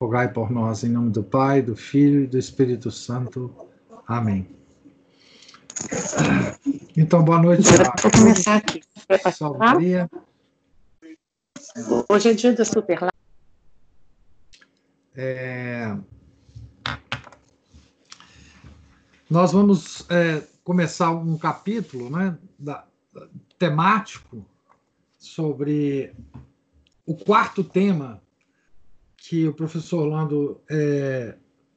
rogai por nós, em nome do Pai, do Filho e do Espírito Santo. Amém. Então, boa noite. Vou começar aqui. Salve Maria. Hoje é dia da Super. É... Nós vamos é, começar um capítulo né, da, temático sobre o quarto tema que o professor Orlando é,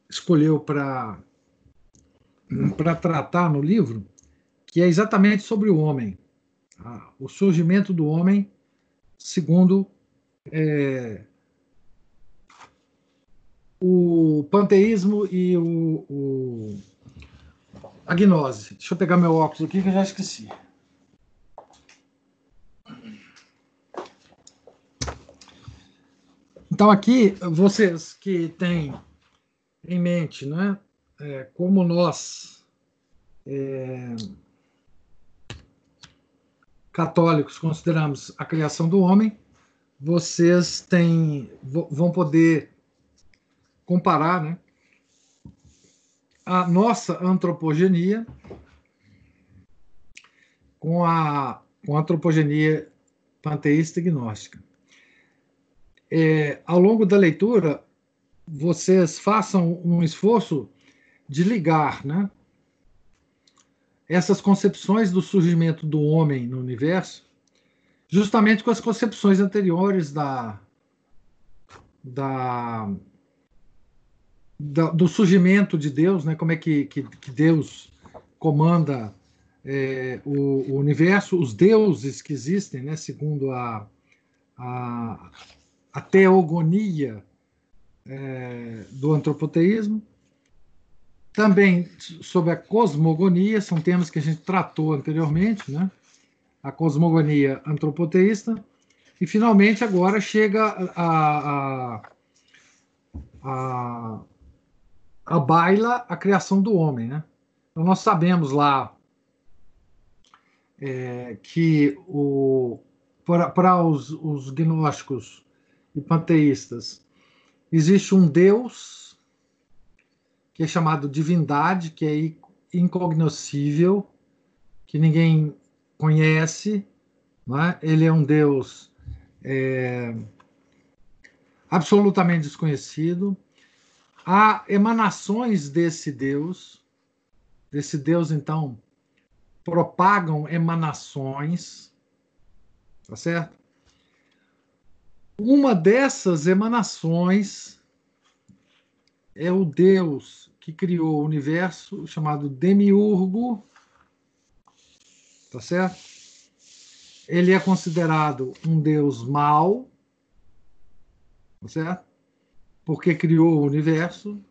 escolheu para para tratar no livro, que é exatamente sobre o homem, tá? o surgimento do homem segundo é, o panteísmo e o, o, a gnose. Deixa eu pegar meu óculos aqui que eu já esqueci. Então aqui vocês que têm em mente, né, é, como nós, é, católicos, consideramos a criação do homem, vocês têm, vão poder comparar né, a nossa antropogenia com a, com a antropogenia panteísta e gnóstica. É, ao longo da leitura, vocês façam um esforço de ligar né, essas concepções do surgimento do homem no universo justamente com as concepções anteriores da, da, da do surgimento de Deus, né, como é que, que, que Deus comanda é, o, o, universo, os deuses que existem, né, segundo a, a, a teogonia é, do antropoteísmo, também sobre a cosmogonia, são temas que a gente tratou anteriormente, né? a cosmogonia antropoteísta, e finalmente agora chega a, a, a, a baila a criação do homem. Né? Então nós sabemos lá é, que para os, os gnósticos e panteístas existe um Deus que é chamado divindade, que é incognoscível, que ninguém conhece. É? Ele é um Deus é, absolutamente desconhecido. Há emanações desse Deus, desse Deus, então, propagam emanações, tá certo? Uma dessas emanações é o Deus que criou o universo, chamado Demiurgo, tá certo? Ele é considerado um deus mau, tá certo? Porque criou o universo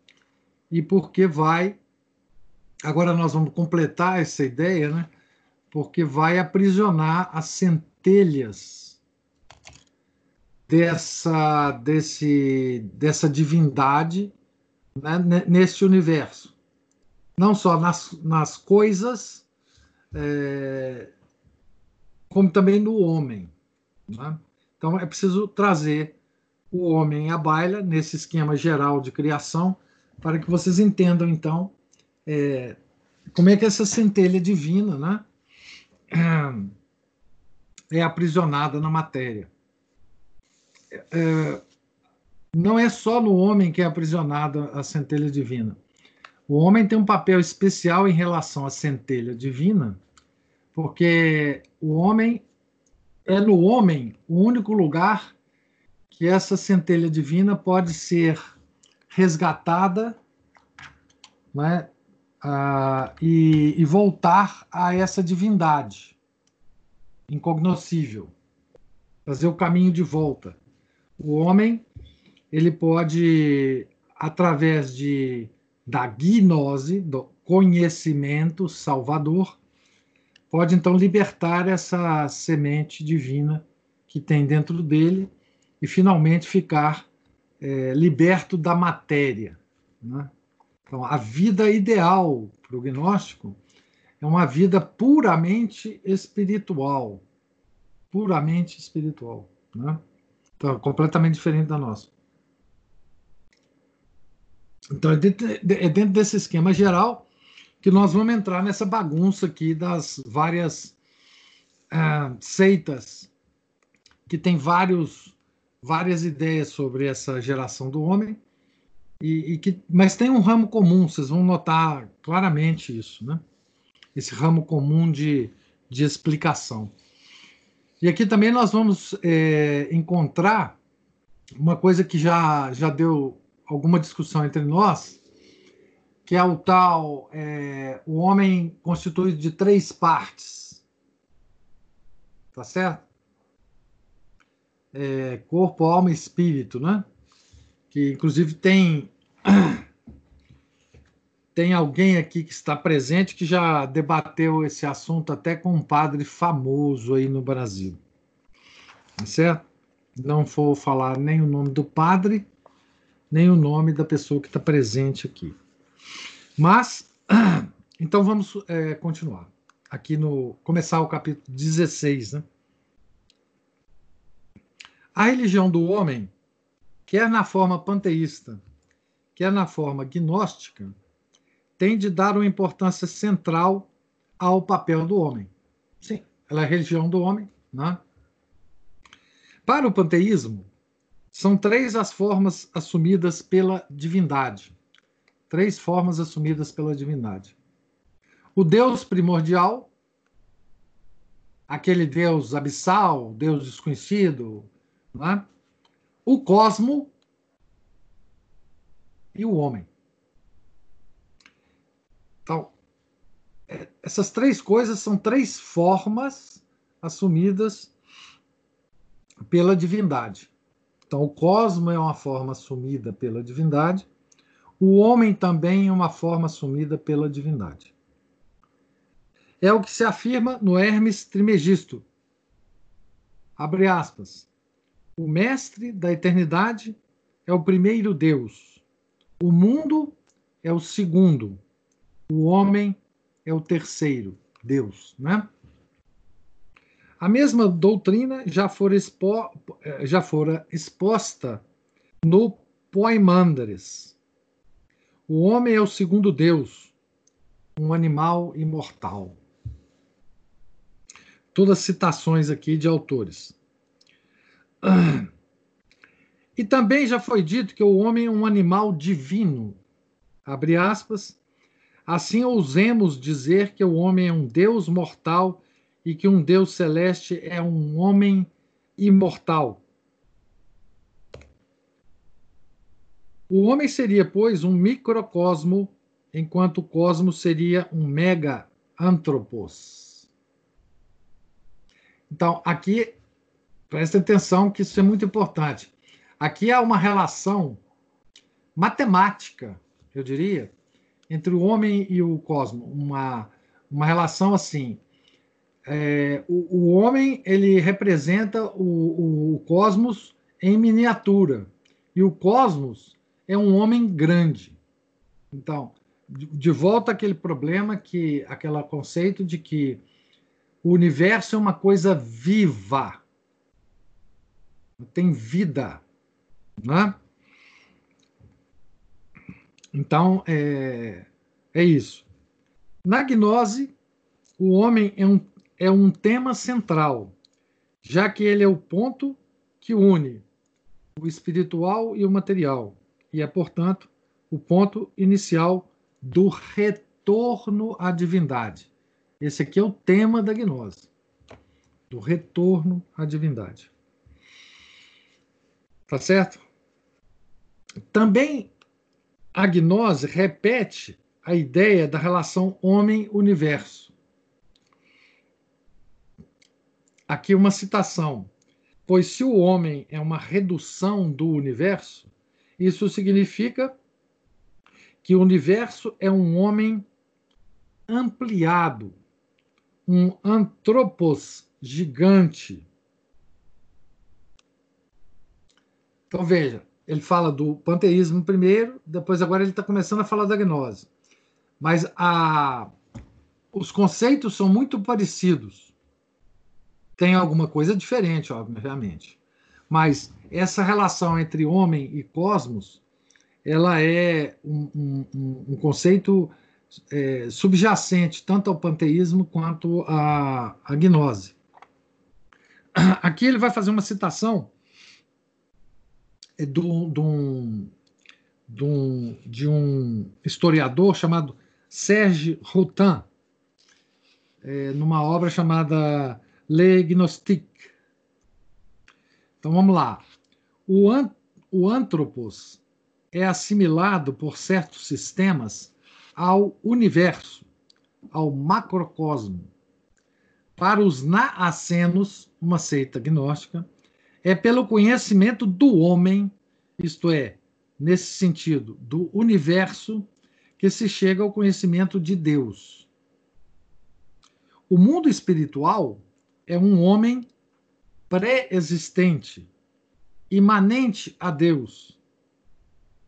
e porque vai. Agora nós vamos completar essa ideia, né? Porque vai aprisionar as centelhas dessa, desse, dessa divindade né, neste universo. Não só nas, nas coisas, é, como também no homem. Né? Então é preciso trazer o homem à baila nesse esquema geral de criação para que vocês entendam então é, como é que essa centelha divina né, é aprisionada na matéria. É, não é só no homem que é aprisionada a centelha divina. O homem tem um papel especial em relação à centelha divina, porque o homem é no homem o único lugar que essa centelha divina pode ser resgatada né, e, e voltar a essa divindade incognoscível, fazer o caminho de volta. O homem ele pode, através de, da gnose, do conhecimento salvador, pode então libertar essa semente divina que tem dentro dele e finalmente ficar é, liberto da matéria. Né? Então, a vida ideal para o gnóstico é uma vida puramente espiritual. Puramente espiritual. Né? Então, completamente diferente da nossa. Então, é dentro, é dentro desse esquema geral que nós vamos entrar nessa bagunça aqui das várias uh, seitas que tem vários, várias ideias sobre essa geração do homem, e, e, que, mas tem um ramo comum, vocês vão notar claramente isso, né? esse ramo comum de, de explicação. E aqui também nós vamos é, encontrar uma coisa que já, já deu alguma discussão entre nós, que é o tal é, o homem constituído de três partes. Tá certo? É, corpo, alma e espírito, né? Que inclusive tem tem alguém aqui que está presente que já debateu esse assunto até com um padre famoso aí no Brasil. Tá certo? Não vou falar nem o nome do padre, nem o nome da pessoa que está presente aqui. Mas, então vamos é, continuar. Aqui no. Começar o capítulo 16, né? A religião do homem, quer na forma panteísta, quer na forma gnóstica, tem de dar uma importância central ao papel do homem. Sim, ela é a religião do homem. Né? Para o panteísmo, são três as formas assumidas pela divindade. Três formas assumidas pela divindade. O Deus primordial, aquele Deus abissal, Deus desconhecido, né? o cosmo e o homem. Então, é, essas três coisas são três formas assumidas pela divindade. Então, o cosmo é uma forma assumida pela divindade, o homem também é uma forma assumida pela divindade. É o que se afirma no Hermes Trimegisto. Abre aspas. O mestre da eternidade é o primeiro Deus. O mundo é o segundo o homem é o terceiro, Deus, né? A mesma doutrina já fora, expo, já fora exposta no Poimandares. O homem é o segundo Deus, um animal imortal. Todas citações aqui de autores. E também já foi dito que o homem é um animal divino. Abre aspas, Assim ousemos dizer que o homem é um Deus mortal e que um Deus celeste é um homem imortal. O homem seria, pois, um microcosmo, enquanto o cosmos seria um mega antropos. Então, aqui, presta atenção que isso é muito importante. Aqui há uma relação matemática, eu diria, entre o homem e o cosmos, uma, uma relação assim. É, o, o, homem ele representa o, o cosmos em miniatura e o cosmos é um homem grande. Então, de, de volta àquele problema que, aquele conceito de que o universo é uma coisa viva, tem vida, né? Então, é, é isso. Na gnose, o homem é um, é um tema central, já que ele é o ponto que une o espiritual e o material, e é, portanto, o ponto inicial do retorno à divindade. Esse aqui é o tema da gnose, do retorno à divindade. Tá certo? Também a gnose repete a ideia da relação homem-universo. Aqui uma citação. Pois se o homem é uma redução do universo, Isso significa que o universo é um homem ampliado, um antropos gigante. Então veja, ele fala do panteísmo primeiro, depois agora ele está começando a falar da gnose. Mas a, os conceitos são muito parecidos. Tem alguma coisa diferente, obviamente. Mas essa relação entre homem e cosmos, ela é um, um, um conceito é, subjacente tanto ao panteísmo quanto à, à gnose. Aqui ele vai fazer uma citação de um, de um historiador chamado Serge Routin, é, numa obra chamada Le Gnostique. Então vamos lá. O, an, o antropos é assimilado por certos sistemas ao universo, ao macrocosmo. Para os naacenos, uma seita gnóstica, é pelo conhecimento do homem, isto é, nesse sentido, do universo, que se chega ao conhecimento de Deus. O mundo espiritual é um homem pré-existente, imanente a Deus.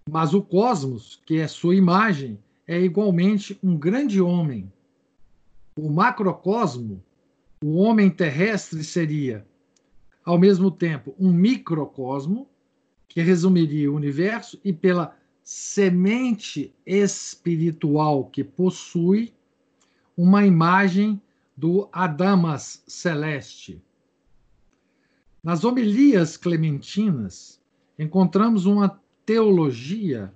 Mas o cosmos, que é sua imagem, é igualmente um grande homem. O macrocosmo, o homem terrestre, seria ao mesmo tempo um microcosmo, que resumiria o universo, e pela semente espiritual que possui, uma imagem do Adamas celeste. Nas homilias clementinas, encontramos uma teologia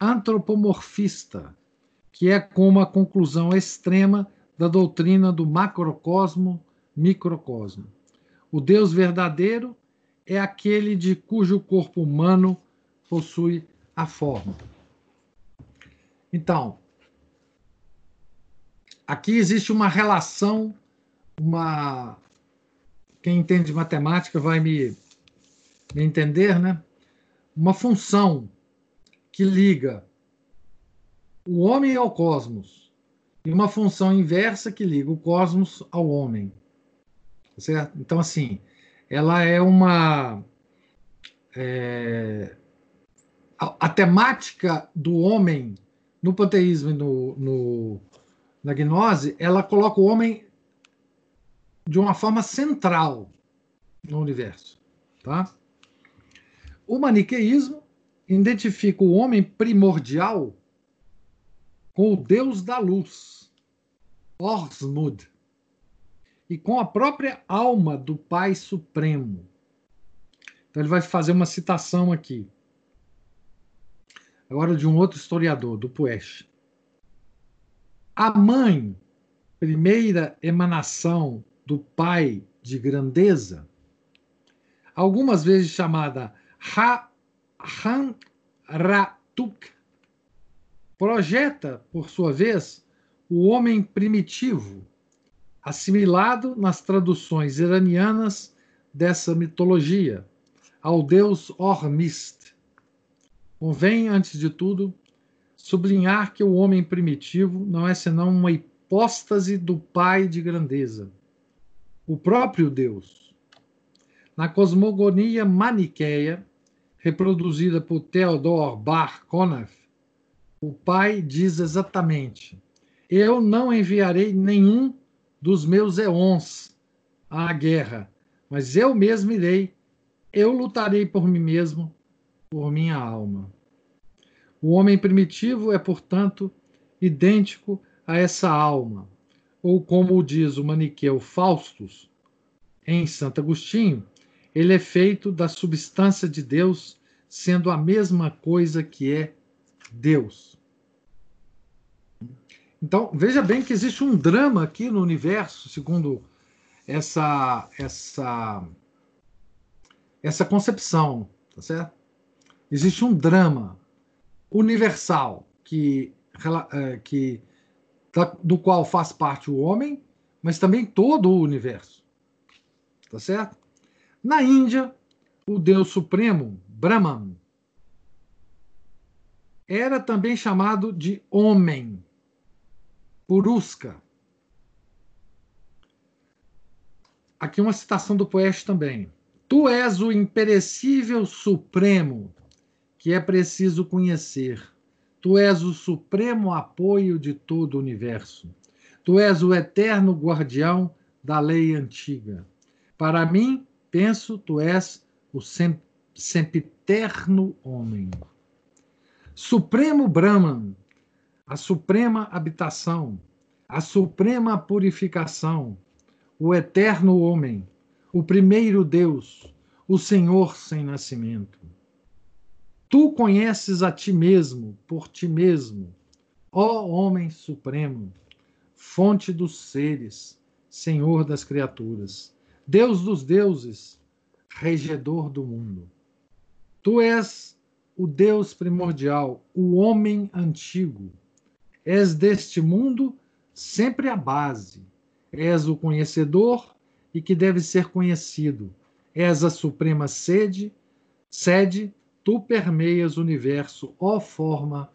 antropomorfista, que é como a conclusão extrema da doutrina do macrocosmo-microcosmo. O Deus verdadeiro é aquele de cujo corpo humano possui a forma. Então, aqui existe uma relação, uma quem entende matemática vai me, me entender, né? Uma função que liga o homem ao cosmos e uma função inversa que liga o cosmos ao homem. Certo? Então, assim, ela é uma. É, a, a, temática do homem no panteísmo e no, no, na gnose, ela coloca o homem de uma forma central no universo. Tá? O maniqueísmo identifica o homem primordial com o Deus da luz, Orsmud, e com a própria alma do Pai Supremo. Então ele vai fazer uma citação aqui. Agora de um outro historiador, do Puech. A mãe, primeira emanação do Pai de grandeza, algumas vezes chamada Ha-Han-Ratuk, projeta, por sua vez, o homem primitivo assimilado nas traduções iranianas dessa mitologia, ao deus Hormist. Convém, antes de tudo, sublinhar que o homem primitivo não é senão uma hipóstase do Pai de grandeza, o próprio Deus. Na cosmogonia maniqueia, reproduzida por Theodor Bar Konaf, o Pai diz exatamente: Eu não enviarei nenhum dos meus eons à guerra, mas eu mesmo irei, eu lutarei por mim mesmo, por minha alma. O homem primitivo é, portanto, idêntico a essa alma, ou como diz o maniqueu Faustus, em Santo Agostinho, ele é feito da substância de Deus, sendo a mesma coisa que é Deus. Então, veja bem que existe um drama aqui no universo, segundo essa essa essa concepção, tá certo? Existe um drama universal que é, que do qual faz parte o homem, mas também todo o universo. Tá certo? Na Índia, o Deus Supremo, Brahman, era também chamado de homem, Purusca. Aqui uma citação do poeta também. Tu és o imperecível supremo que é preciso conhecer. Tu és o supremo apoio de todo o universo. Tu és o eterno guardião da lei antiga. Para mim, penso, tu és o sempiterno homem. Supremo Brahman, a suprema habitação, a suprema purificação, o eterno homem, o primeiro Deus, o Senhor sem nascimento. Tu conheces a ti mesmo, por ti mesmo, ó homem supremo, fonte dos seres, Senhor das criaturas, Deus dos deuses, regedor do mundo. Tu és o Deus primordial, o homem antigo. És deste mundo sempre a base. És o conhecedor e que deve ser conhecido. És a suprema sede, sede, tu permeias o universo, ó forma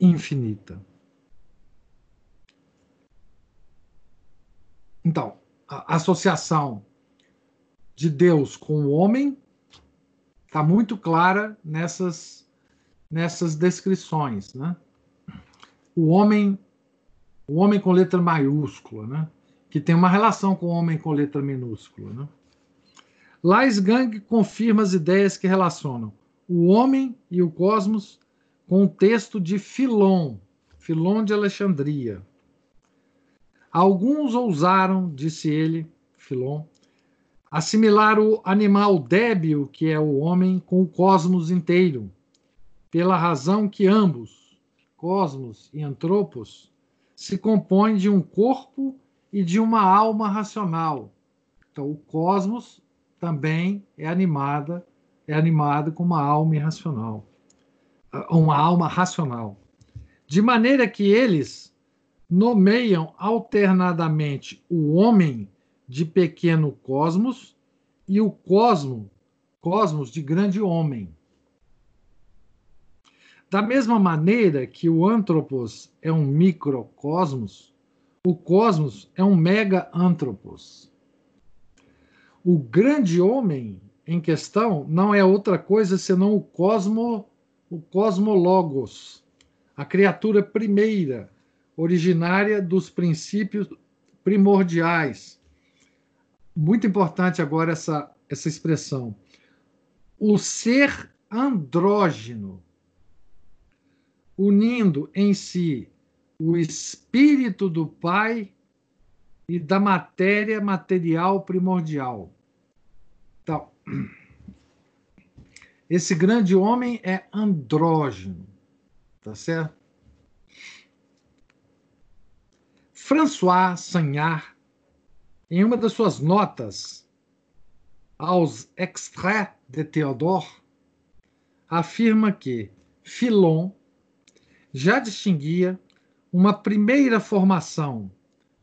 infinita. Então, a associação de Deus com o homem está muito clara nessas, nessas descrições. Né? O homem o homem com letra maiúscula, né? que tem uma relação com o homem com letra minúscula. Né? Lais Gang confirma as ideias que relacionam o homem e o cosmos com o texto de Filon, Filon de Alexandria. Alguns ousaram, disse ele, Filon, assimilar o animal débil que é o homem com o cosmos inteiro, pela razão que ambos, cosmos e antropos, se compõem de um corpo e de uma alma racional. Então, o cosmos também é animada, é animado com uma alma irracional, uma alma racional. De maneira que eles nomeiam alternadamente o homem de pequeno cosmos e o cosmo, cosmos de grande homem. Da mesma maneira que o antropos é um microcosmos, o cosmos é um mega-antropos. O grande homem em questão não é outra coisa senão o cosmo, o cosmologos, a criatura primeira, originária dos princípios primordiais, muito importante agora essa, essa expressão. O ser andrógeno, unindo em si o espírito do Pai e da matéria material primordial. Então, esse grande homem é andrógeno, tá certo? François Sagnard em uma das suas notas aos Extraits de Théodore, afirma que Filon já distinguia uma primeira formação,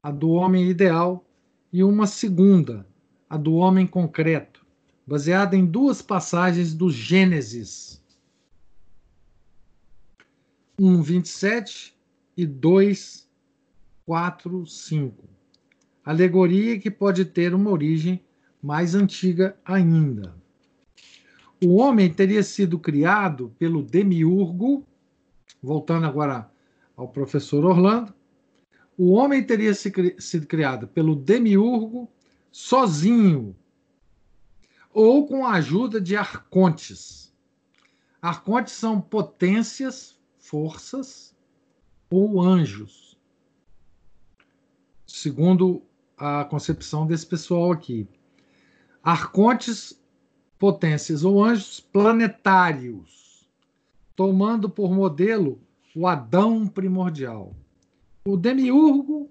a do homem ideal, e uma segunda, a do homem concreto, baseada em duas passagens do Gênesis 1, 27 e 2, 4, 5 alegoria que pode ter uma origem mais antiga ainda. O homem teria sido criado pelo demiurgo, voltando agora ao professor Orlando, o homem teria sido criado pelo demiurgo sozinho ou com a ajuda de arcontes. Arcontes são potências, forças ou anjos. Segundo a concepção desse pessoal aqui. Arcontes, potências ou anjos planetários, tomando por modelo o Adão primordial. O demiurgo,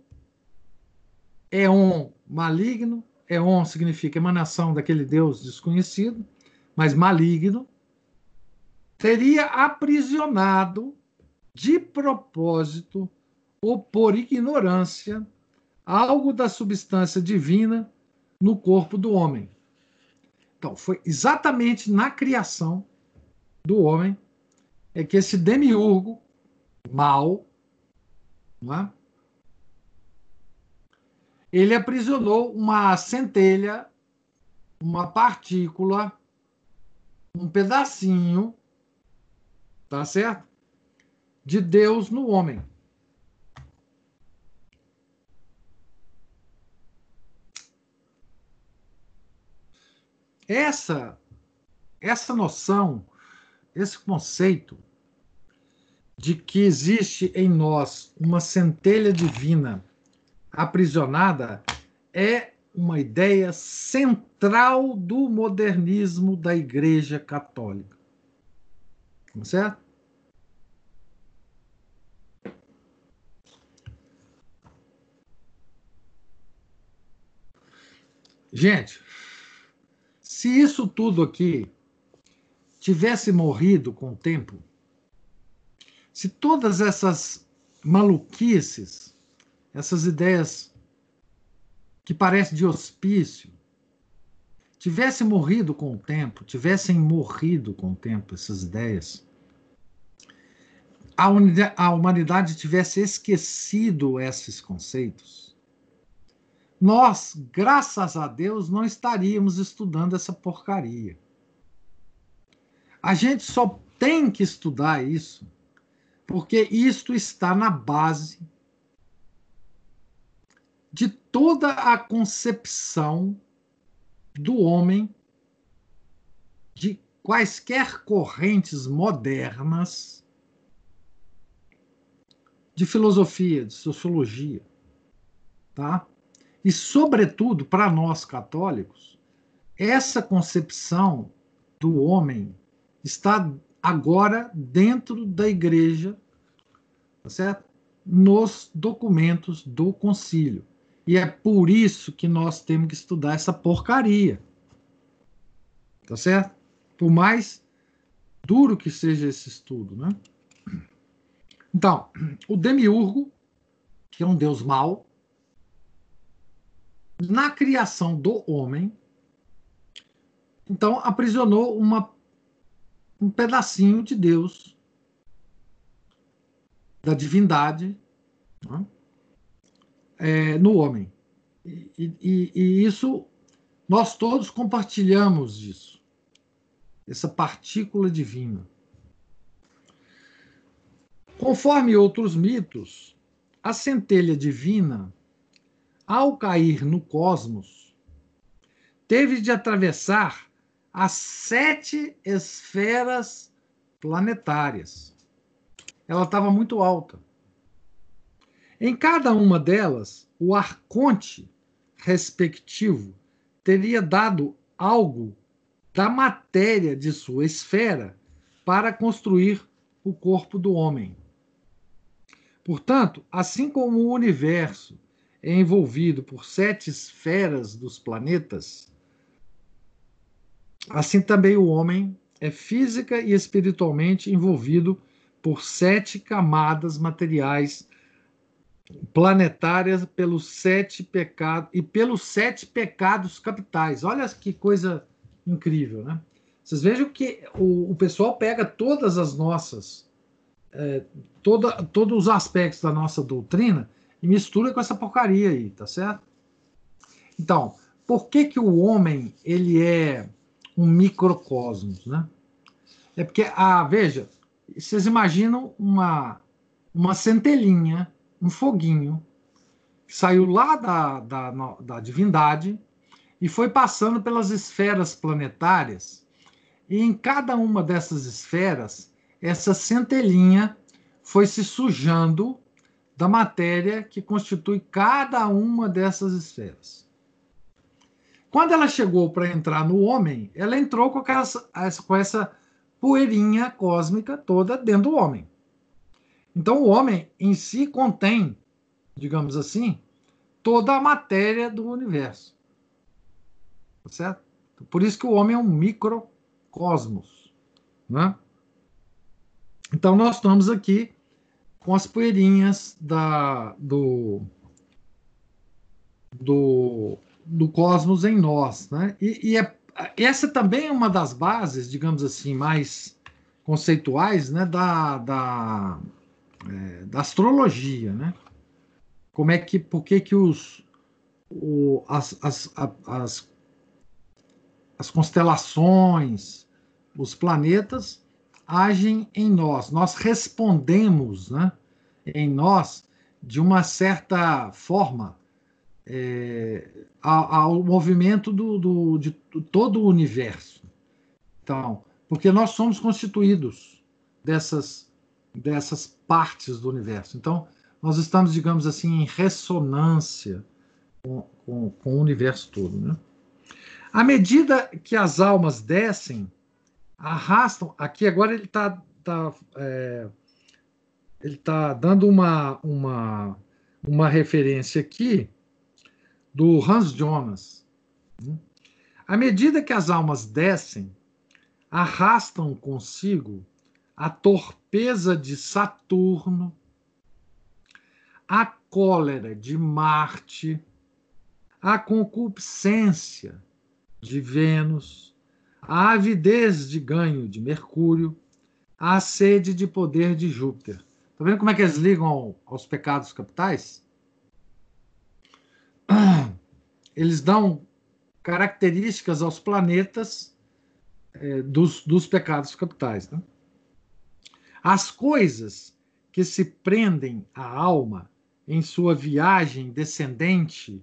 Eon maligno, Eon significa emanação daquele Deus desconhecido, mas maligno, teria aprisionado de propósito ou por ignorância algo da substância divina no corpo do homem. Então, foi exatamente na criação do homem é que esse demiurgo mal, não é? ele aprisionou uma centelha, uma partícula, um pedacinho, tá certo? De Deus no homem. Essa essa noção, esse conceito de que existe em nós uma centelha divina aprisionada é uma ideia central do modernismo da Igreja Católica. Tá certo? Gente, se isso tudo aqui tivesse morrido com o tempo, se todas essas maluquices, essas ideias que parecem de hospício, tivessem morrido com o tempo, tivessem morrido com o tempo essas ideias, a, a humanidade tivesse esquecido esses conceitos, nós, graças a Deus, não estaríamos estudando essa porcaria. A gente só tem que estudar isso porque isto está na base de toda a concepção do homem, de quaisquer correntes modernas de filosofia, de sociologia, tá? E sobretudo para nós católicos, essa concepção do homem está agora dentro da igreja, tá certo? Nos documentos do concílio. E é por isso que nós temos que estudar essa porcaria. Tá certo? Por mais duro que seja esse estudo, né? Então, o demiurgo, que é um deus mau, na criação do homem, então aprisionou uma um pedacinho de Deus, da divindade, né? é, no homem. E, e, e isso, nós todos compartilhamos disso, essa partícula divina. Conforme outros mitos, a centelha divina, ao cair no cosmos, teve de atravessar as sete esferas planetárias. Ela estava muito alta. Em cada uma delas, o arconte respectivo teria dado algo da matéria de sua esfera para construir o corpo do homem. Portanto, assim como o universo é envolvido por sete esferas dos planetas, Assim também o homem é física e espiritualmente envolvido por sete camadas materiais planetárias pelos sete pecados e pelos sete pecados capitais. Olha que coisa incrível, né? Vocês vejam que o, o pessoal pega todas as nossas, é, toda, todos os aspectos da nossa doutrina e mistura com essa porcaria aí, tá certo? Então, por que que o homem ele é um microcosmos, né? É porque, ah, veja, vocês imaginam uma, uma centelhinha, um foguinho, que saiu lá da, da, da divindade e foi passando pelas esferas planetárias, e em cada uma dessas esferas, essa centelhinha foi se sujando da matéria que constitui cada uma dessas esferas. Quando ela chegou para entrar no homem, ela entrou com, aquelas, com essa poeirinha cósmica toda dentro do homem. Então, o homem em si contém, digamos assim, toda a matéria do universo. Tá certo? Por isso que o homem é um microcosmos. Né? Então, nós estamos aqui com as poeirinhas da, do, do do cosmos em nós. Né? E, e é, essa também é uma das bases, digamos assim, mais conceituais né, da, da, é, da astrologia, né? Como é que, por que que os, o, as, as, as, as constelações, os planetas agem em nós, nós respondemos né, em nós de uma certa forma é, ao, movimento do, do, de todo o universo. Então, porque nós somos constituídos dessas, dessas partes do universo. Então, nós estamos, digamos assim, em ressonância com, com, com o universo todo. Né? À medida que as almas descem, arrastam. Aqui agora ele está tá, é, ele tá dando uma, uma, uma referência aqui do Hans Jonas. À medida que as almas descem, arrastam consigo a torpeza de Saturno, a cólera de Marte, a concupiscência de Vênus, a avidez de ganho de Mercúrio, a sede de poder de Júpiter. Está vendo como é que eles ligam ao, aos pecados capitais? Eles dão características aos planetas é, dos, dos pecados capitais. Né? As coisas que se prendem à alma em sua viagem descendente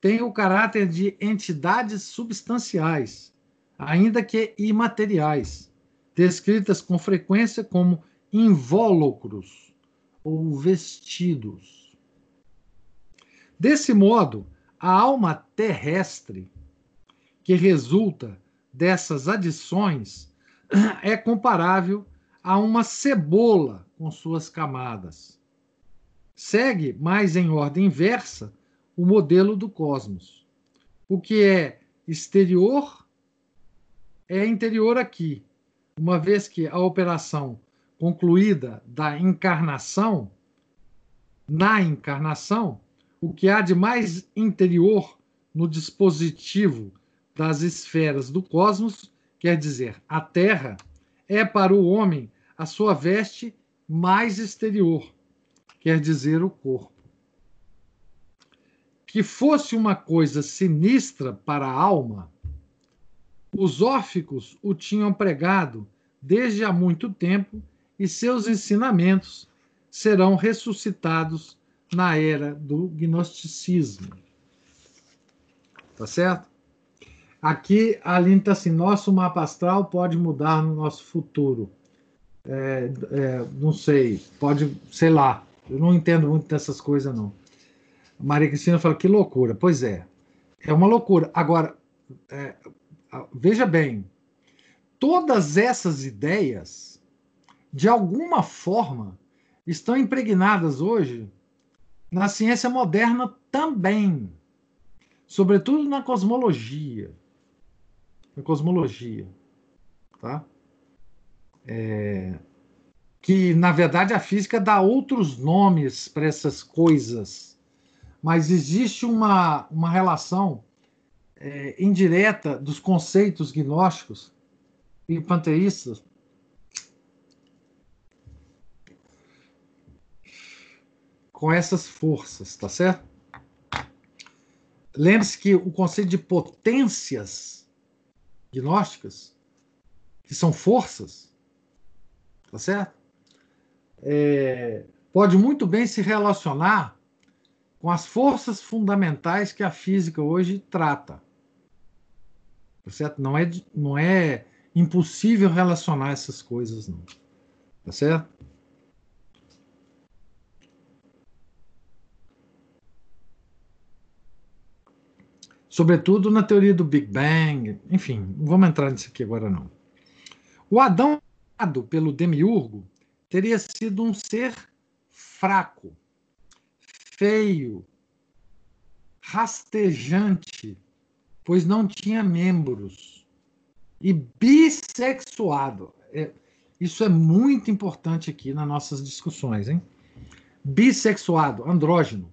têm o caráter de entidades substanciais, ainda que imateriais, descritas com frequência como invólucros ou vestidos. Desse modo, a alma terrestre que resulta dessas adições é comparável a uma cebola com suas camadas. Segue, mais em ordem inversa, o modelo do cosmos. O que é exterior é interior aqui, uma vez que a operação concluída da encarnação, na encarnação, o que há de mais interior no dispositivo das esferas do cosmos, quer dizer, a Terra, é para o homem a sua veste mais exterior, quer dizer, o corpo. Que fosse uma coisa sinistra para a alma, os órficos o tinham pregado desde há muito tempo e seus ensinamentos serão ressuscitados na era do gnosticismo. Tá certo? Aqui a Aline está assim: nosso mapa astral pode mudar no nosso futuro. É, é, não sei, pode, sei lá. Eu não entendo muito dessas coisas, não. Maria Cristina fala: que loucura. Pois é, é uma loucura. Agora, é, veja bem, todas essas ideias, de alguma forma, estão impregnadas hoje na ciência moderna também, sobretudo na cosmologia. Na cosmologia, tá? É, que, na verdade, a física dá outros nomes para essas coisas, mas existe uma, uma relação é, indireta dos conceitos gnósticos e panteístas com essas forças, tá certo? Lembre-se que o conceito de potências gnósticas, que são forças, tá certo? É, pode muito bem se relacionar com as forças fundamentais que a física hoje trata. Tá certo? Não é, não é impossível relacionar essas coisas, não. Tá certo? Sobretudo na teoria do Big Bang, enfim, não vamos entrar nisso aqui agora não. O Adão pelo demiurgo teria sido um ser fraco, feio, rastejante, pois não tinha membros, e bissexuado. É, isso é muito importante aqui nas nossas discussões, hein? Bissexuado, andrógeno.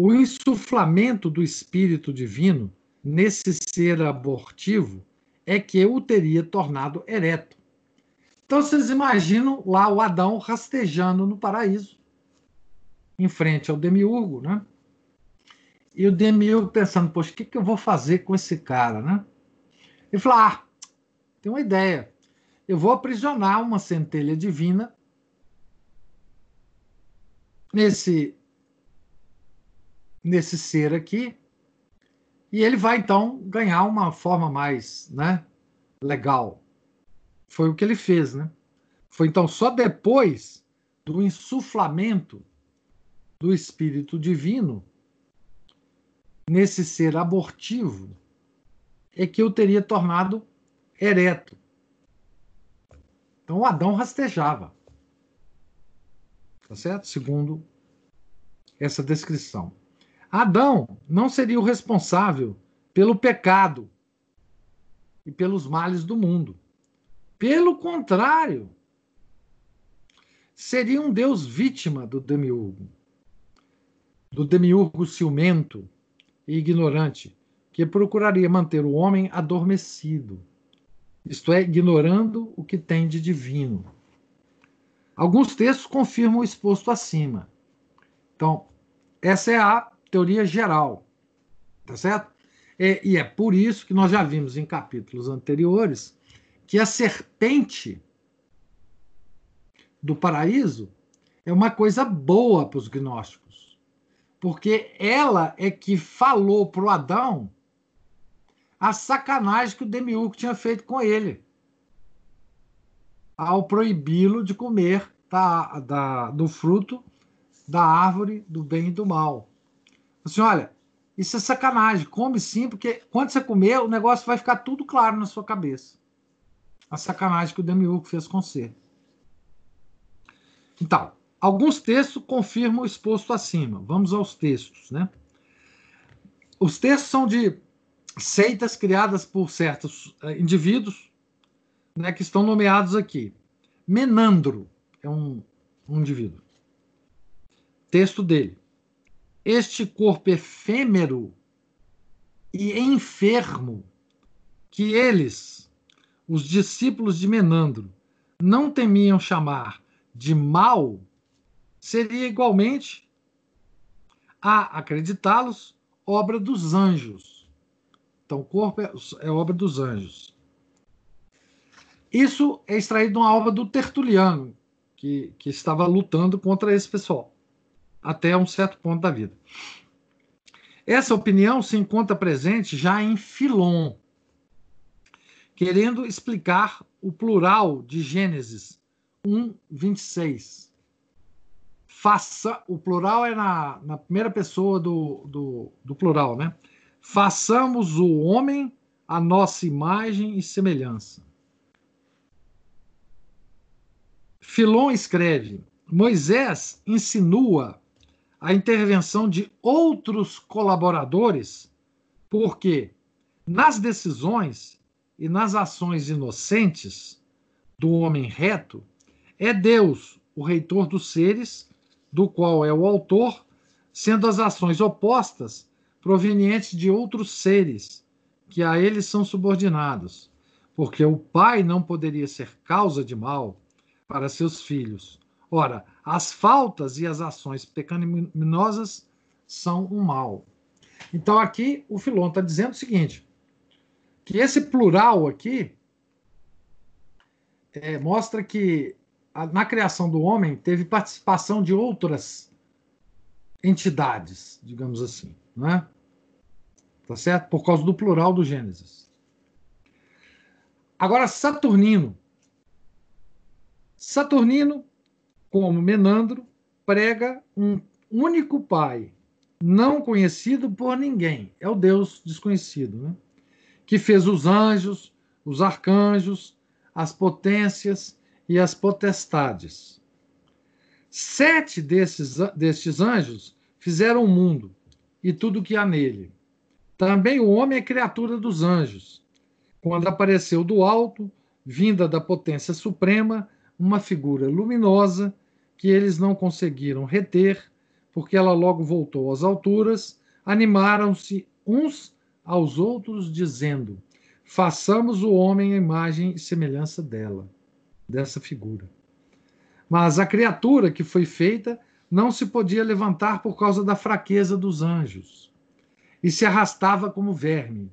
O insuflamento do espírito divino nesse ser abortivo é que o teria tornado ereto, Então vocês imaginam lá o Adão rastejando no paraíso, em frente ao demiurgo, né? E o demiurgo pensando, poxa, o que, que eu vou fazer com esse cara, né? Ele falou, ah, tem uma ideia. Eu vou aprisionar uma centelha divina nesse nesse ser aqui e ele vai então ganhar uma forma mais, né, legal. Foi o que ele fez, né? Foi então só depois do insuflamento do Espírito Divino nesse ser abortivo é que eu teria tornado ereto. Então Adão rastejava. Tá certo? Segundo essa descrição. Adão não seria o responsável pelo pecado e pelos males do mundo. Pelo contrário, seria um Deus vítima do demiurgo, do demiurgo ciumento e ignorante, que procuraria manter o homem adormecido, isto é, ignorando o que tem de divino. Alguns textos confirmam o exposto acima. Então, essa é a teoria geral, tá certo? É, e é por isso que nós já vimos em capítulos anteriores que a serpente do paraíso é uma coisa boa para os gnósticos, porque ela é que falou para o Adão a sacanagem que o demiurgo tinha feito com ele ao proibi-lo de comer da, da, do fruto da árvore do bem e do mal. Assim, olha, isso é sacanagem, come sim, porque quando você comer, o negócio vai ficar tudo claro na sua cabeça a sacanagem que o Demiurgo fez com você. Então, alguns textos confirmam o exposto acima. Vamos aos textos, né? Os textos são de seitas criadas por certos uh, indivíduos, né, que estão nomeados aqui. Menandro é um, um indivíduo. Texto dele. Este corpo efêmero e enfermo que eles os discípulos de Menandro não temiam chamar de mal, seria igualmente a acreditá-los obra dos anjos. Então, o corpo é, é obra dos anjos. Isso é extraído de uma obra do Tertuliano, que, que estava lutando contra esse pessoal, até um certo ponto da vida. Essa opinião se encontra presente já em Filon, querendo explicar o plural de Gênesis 1, 26. Faça, o plural é na, na primeira pessoa do, do, do plural, né? Façamos o homem a nossa imagem e semelhança. Filon escreve: Moisés insinua a intervenção de outros colaboradores, porque nas decisões e nas ações inocentes do homem reto, é Deus, o reitor dos seres, do qual é o autor, sendo as ações opostas provenientes de outros seres, que a eles são subordinados, porque o pai não poderia ser causa de mal para seus filhos. Ora, as faltas e as ações pecaminosas são um mal. Então aqui o Filon está dizendo o seguinte: que esse plural aqui é, mostra que a, na criação do homem teve participação de outras entidades, digamos assim, né? Tá certo? Por causa do plural do Gênesis. Agora, Saturnino. Saturnino, como Menandro, prega um único pai, não conhecido por ninguém. É o Deus desconhecido, né? que fez os anjos, os arcanjos, as potências e as potestades. Sete desses, destes anjos fizeram o mundo e tudo que há nele. Também o homem é criatura dos anjos. Quando apareceu do alto, vinda da potência suprema, uma figura luminosa que eles não conseguiram reter, porque ela logo voltou às alturas, animaram-se uns aos outros, dizendo: façamos o homem à imagem e semelhança dela. dessa figura. Mas a criatura que foi feita não se podia levantar por causa da fraqueza dos anjos e se arrastava como verme.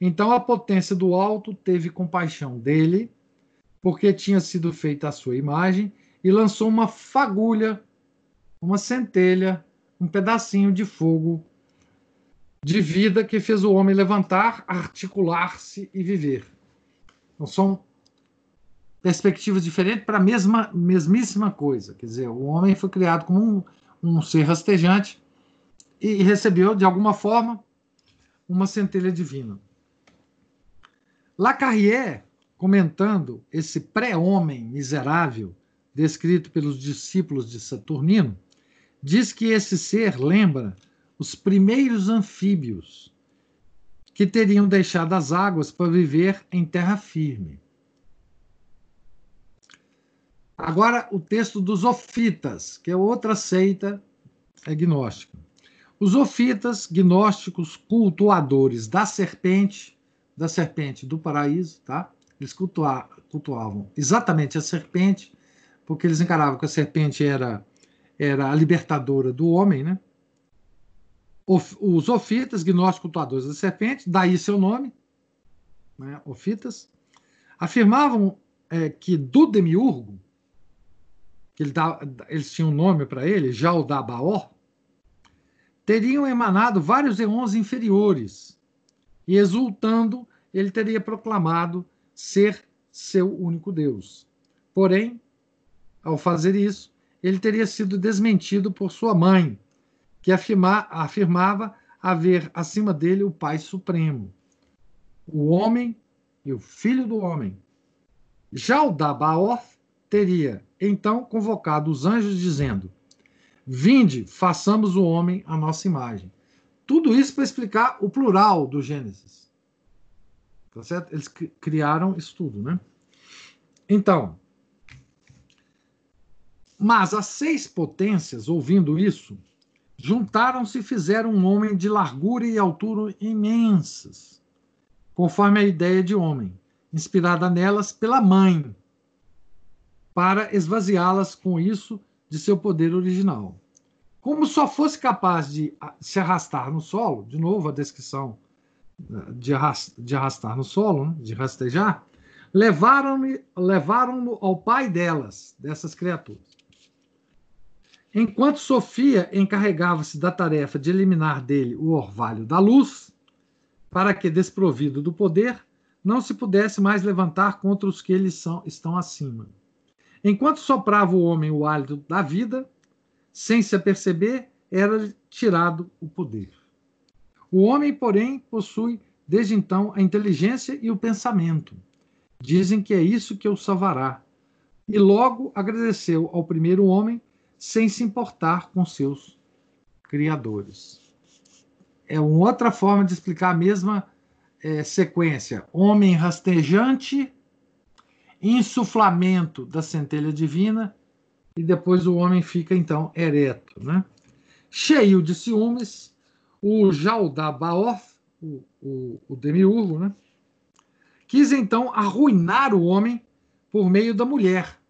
Então a potência do alto teve compaixão dele, porque tinha sido feita a sua imagem, e lançou uma fagulha, uma centelha, um pedacinho de fogo de vida que fez o homem levantar, articular-se e viver. Então são perspectivas diferentes para a mesma, mesmíssima coisa. Quer dizer, o homem foi criado como um, um ser rastejante e recebeu, de alguma forma, uma centelha divina. Lacarrière, comentando esse pré-homem miserável descrito pelos discípulos de Saturnino, diz que esse ser lembra os primeiros anfíbios que teriam deixado as águas para viver em terra firme. Agora, o texto dos ofitas, que é outra seita agnóstica. Os ofitas, gnósticos cultuadores da serpente, da serpente do paraíso, tá? Eles cultuavam exatamente a serpente, porque eles encaravam que a serpente era, era a libertadora do homem, né? Os ofitas, gnósticos cultuadores da serpente, daí seu nome, né? ofitas, afirmavam é, que do demiurgo, que ele dá, eles tinham um nome para ele, Jaldabaoth, teriam emanado vários eons inferiores, e exultando, ele teria proclamado ser seu único Deus. Porém, ao fazer isso, ele teria sido desmentido por sua mãe, que afirma, afirmava haver acima dele o Pai Supremo, o homem e o Filho do Homem. Jaldabaoth teria então convocado os anjos, dizendo: Vinde, façamos o homem à nossa imagem. Tudo isso para explicar o plural do Gênesis. Tá certo? Eles criaram isso tudo, né? Então, mas as seis potências, ouvindo isso, juntaram-se e fizeram um homem de largura e altura imensas, conforme a ideia de homem, inspirada nelas pela mãe, para esvaziá-las com isso de seu poder original. Como só fosse capaz de se arrastar no solo, de novo a descrição né, de, arrastar no solo, né, de rastejar, levaram-no levaram ao pai delas, dessas criaturas. Enquanto Sofia encarregava-se da tarefa de eliminar dele o orvalho da luz, para que, desprovido do poder, não se pudesse mais levantar contra os que eles são, estão acima. Enquanto soprava o homem o hálito da vida, sem se aperceber, era tirado o poder. O homem, porém, possui desde então a inteligência e o pensamento. Dizem que é isso que o salvará. E logo agradeceu ao primeiro homem, sem se importar com seus criadores. É uma outra forma de explicar a mesma é, sequência: homem rastejante insuflamento da centelha divina, e depois o homem fica então ereto. Né? Cheio de ciúmes, o Jaldabaoth, o, o, o demiurgo, né? quis então arruinar o homem por meio da mulher.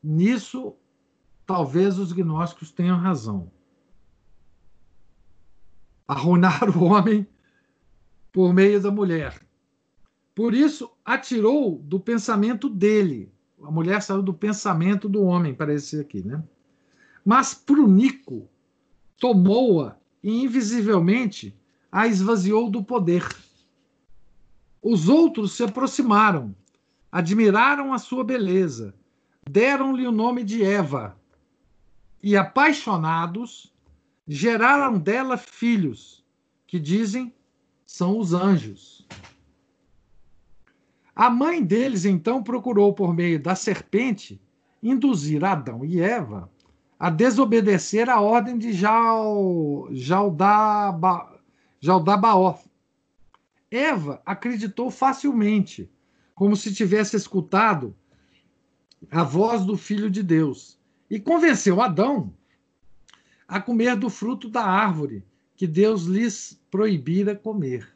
Nisso, talvez os gnósticos tenham razão. Arruinar o homem por meio da mulher. Por isso, atirou do pensamento dele. A mulher saiu do pensamento do homem, parece aqui, né? Mas Prunico tomou-a e invisivelmente a esvaziou do poder. Os outros se aproximaram, admiraram a sua beleza, deram-lhe o nome de Eva e, apaixonados, geraram dela filhos, que dizem são os anjos. A mãe deles então procurou, por meio da serpente, induzir Adão e Eva a desobedecer a ordem de Jaldabaoth. Eva acreditou facilmente, como se tivesse escutado a voz do Filho de Deus, e convenceu Adão a comer do fruto da árvore que Deus lhes proibira comer.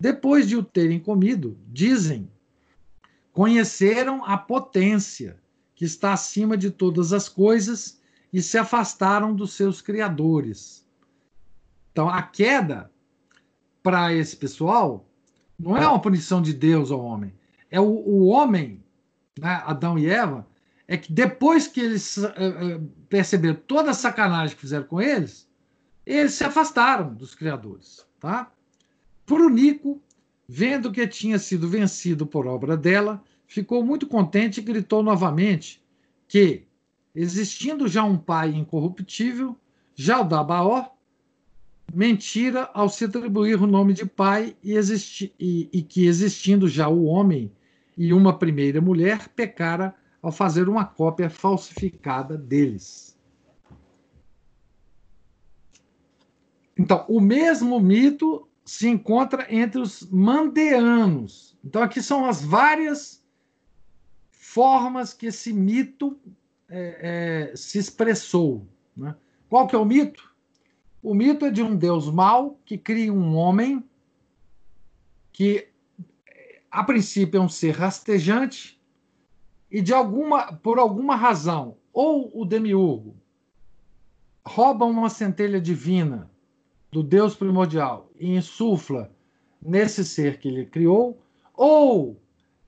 Depois de o terem comido, dizem conheceram a potência que está acima de todas as coisas e se afastaram dos seus criadores. Então, a queda para esse pessoal não é uma punição de Deus ao homem. É o, o homem, né, Adão e Eva, é que depois que eles uh, perceberam toda a sacanagem que fizeram com eles, eles se afastaram dos criadores. Tá? Nico, vendo que tinha sido vencido por obra dela, ficou muito contente e gritou novamente que, existindo já um pai incorruptível, já o Dabaó, mentira ao se atribuir o nome de pai e, existi, e, e que, existindo já o homem e uma primeira mulher, pecara ao fazer uma cópia falsificada deles. Então, o mesmo mito se encontra entre os mandeanos. Então, aqui são as várias formas que esse mito é, é, se expressou. Né? Qual que é o mito? O mito é de um Deus mau que cria um homem que, a princípio, é um ser rastejante e, de alguma, por alguma razão, ou o demiurgo rouba uma centelha divina do Deus primordial e insufla nesse ser que ele criou, ou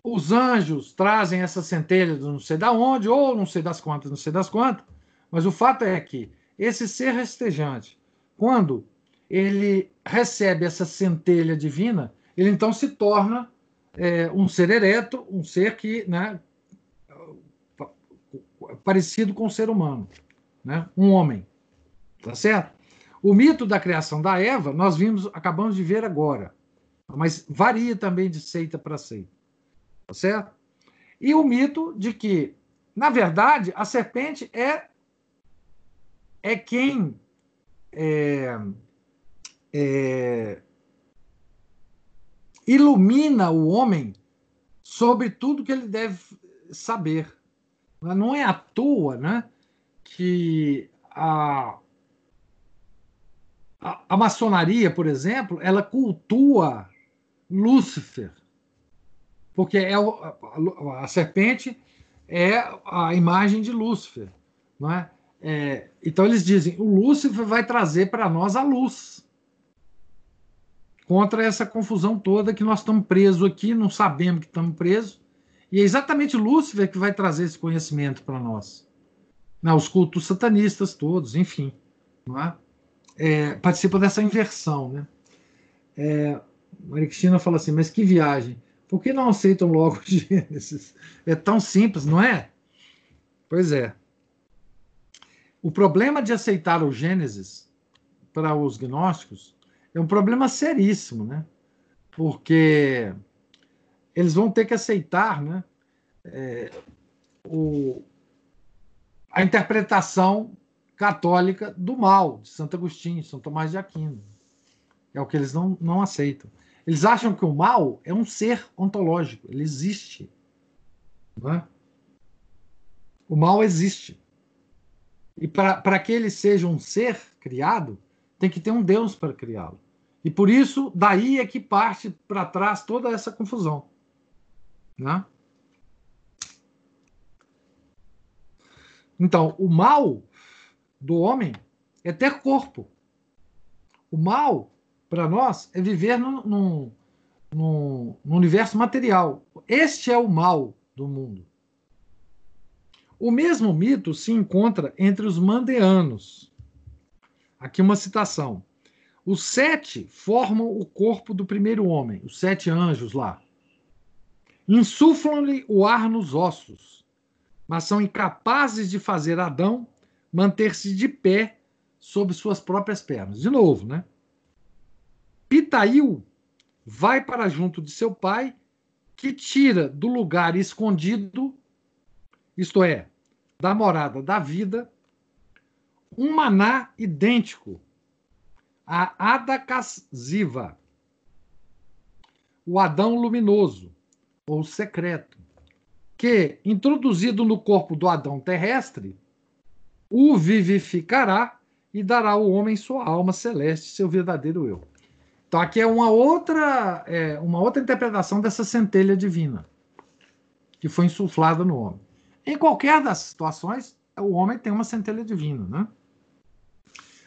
os anjos trazem essa centelha do não sei da onde, ou não sei das quantas, não sei das quantas, mas o fato é que esse ser rastejante quando ele recebe essa centelha divina, ele então se torna é, um ser ereto, um ser que, né, parecido com o ser humano, né, um homem, tá certo? O mito da criação da Eva nós vimos, acabamos de ver agora, mas varia também de seita para seita, tá certo? E o mito de que, na verdade, a serpente é é quem é, é, ilumina o homem sobre tudo que ele deve saber. Não é à toa né, que a, a, a maçonaria, por exemplo, ela cultua Lúcifer, porque é o, a, a serpente é a imagem de Lúcifer, não é? É, então eles dizem: o Lúcifer vai trazer para nós a luz contra essa confusão toda que nós estamos presos aqui, não sabemos que estamos presos. E é exatamente Lúcifer que vai trazer esse conhecimento para nós. Não, os cultos satanistas todos, enfim. Não é? É, participam dessa inversão. Né? É, Maria Cristina fala assim: mas que viagem. Por que não aceitam logo Gênesis? É tão simples, não é? Pois é. O problema de aceitar o Gênesis para os gnósticos é um problema seríssimo, né? Porque eles vão ter que aceitar, né? É, o, a interpretação católica do mal de Santo Agostinho, São Tomás de Aquino. É o que eles não, não aceitam. Eles acham que o mal é um ser ontológico, ele existe. É? O mal existe. E para que ele seja um ser criado, tem que ter um Deus para criá-lo. E por isso, daí é que parte para trás toda essa confusão. Né? Então, o mal do homem é ter corpo. O mal, para nós, é viver no, no, no, universo material. Este é o mal do mundo. O mesmo mito se encontra entre os mandeanos. Aqui uma citação. Os sete formam o corpo do primeiro homem, os sete anjos lá. Insuflam-lhe o ar nos ossos, mas são incapazes de fazer Adão manter-se de pé sobre suas próprias pernas. De novo, né? Pitail vai para junto de seu pai, que tira do lugar escondido isto é, da morada da vida, um maná idêntico a Adakaziva, o Adão luminoso, ou secreto, que, introduzido no corpo do Adão terrestre, o vivificará e dará ao homem sua alma celeste, seu verdadeiro eu. Então aqui é uma outra, é, uma outra interpretação dessa centelha divina. que foi insuflada no homem. Em qualquer das situações, o homem tem uma centelha divina. Né?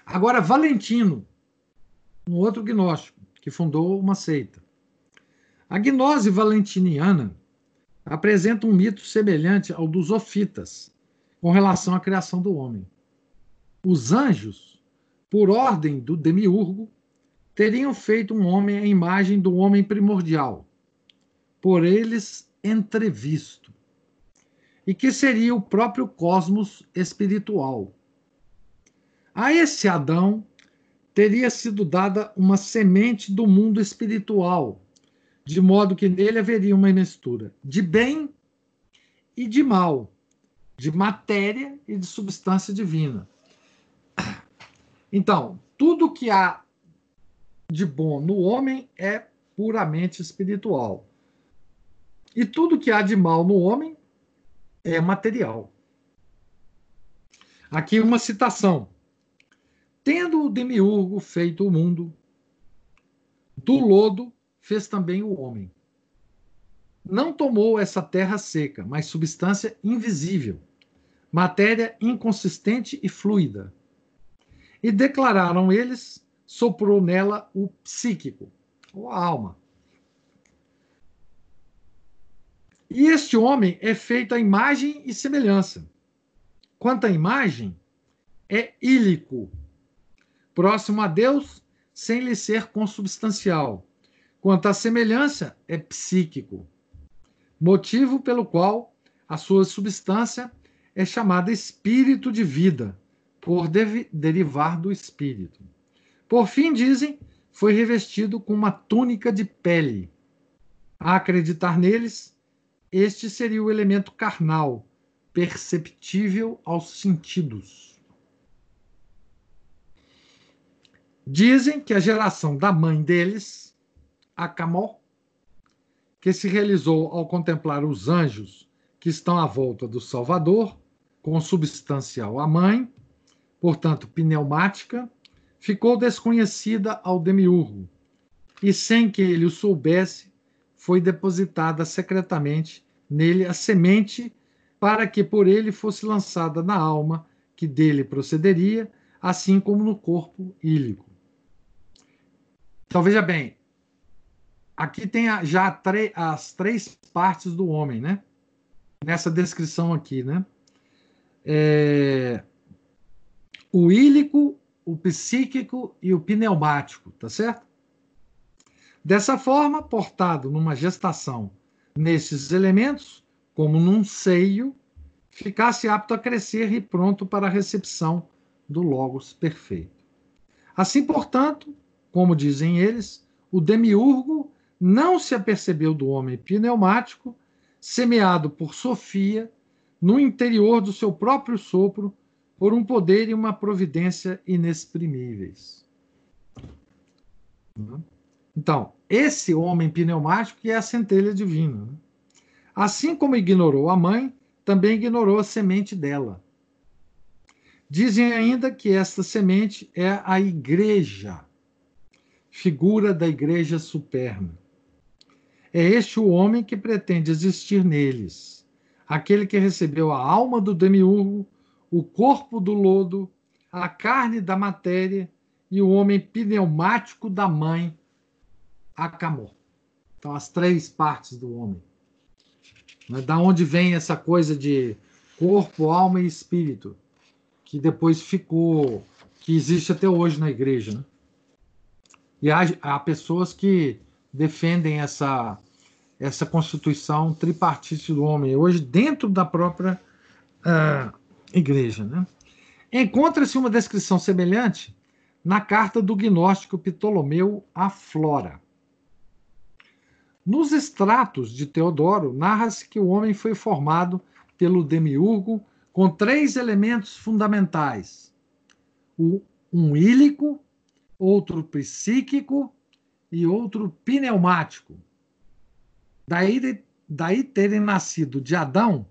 Agora, Valentino, um outro gnóstico, que fundou uma seita. A gnose valentiniana apresenta um mito semelhante ao dos ofitas, com relação à criação do homem. Os anjos, por ordem do demiurgo, teriam feito um homem à imagem do homem primordial, por eles entrevisto, e que seria o próprio cosmos espiritual. A esse Adão teria sido dada uma semente do mundo espiritual, de modo que nele haveria uma mistura de bem e de mal, de matéria e de substância divina. Então, tudo que há de bom no homem é puramente espiritual. E tudo que há de mal no homem é material. Aqui uma citação. Tendo o demiurgo feito o mundo, do lodo fez também o homem. Não tomou essa terra seca, mas substância invisível, matéria inconsistente e fluida. E declararam eles soprou nela o psíquico, ou a alma. E este homem é feito à imagem e semelhança. Quanto à imagem, é ílico, próximo a Deus, sem lhe ser consubstancial. Quanto à semelhança, é psíquico, motivo pelo qual a sua substância é chamada espírito de vida, por derivar do espírito. Por fim, dizem, foi revestido com uma túnica de pele. A acreditar neles, este seria o elemento carnal, perceptível aos sentidos. Dizem que a geração da mãe deles, Acamó, que se realizou ao contemplar os anjos que estão à volta do Salvador, consubstancial à mãe, portanto pneumática, ficou desconhecida ao demiurgo, e sem que ele o soubesse, foi depositada secretamente nele a semente para que por ele fosse lançada na alma que dele procederia, assim como no corpo ílico. Então veja bem, aqui tem já as três partes do homem, né? Nessa descrição aqui, né? É, o ílico, o psíquico e o pneumático, tá certo? Dessa forma, portado numa gestação nesses elementos, como num seio, ficasse apto a crescer e pronto para a recepção do Logos perfeito. Assim, portanto, como dizem eles, o demiurgo não se apercebeu do homem pneumático, semeado por Sofia, no interior do seu próprio sopro, por um poder e uma providência inexprimíveis. Então, esse homem pneumático é a centelha divina. Né? Assim como ignorou a mãe, também ignorou a semente dela. Dizem ainda que esta semente é a igreja, figura da igreja superna. É este o homem que pretende existir neles, aquele que recebeu a alma do demiurgo o corpo do lodo, a carne da matéria e o homem pneumático da mãe, Acamor. Então, as três partes do homem. Né? Da onde vem essa coisa de corpo, alma e espírito, que depois ficou, que existe até hoje na igreja. Né? E há, há pessoas que defendem essa, essa constituição tripartite do homem, hoje dentro da própria uh, igreja. Né? Encontra-se uma descrição semelhante na carta do gnóstico Ptolomeu à Flora. Nos extratos de Teodoro, narra-se que o homem foi formado pelo demiurgo com três elementos fundamentais: um ílico, outro psíquico e outro pneumático. Daí, daí terem nascido de Adão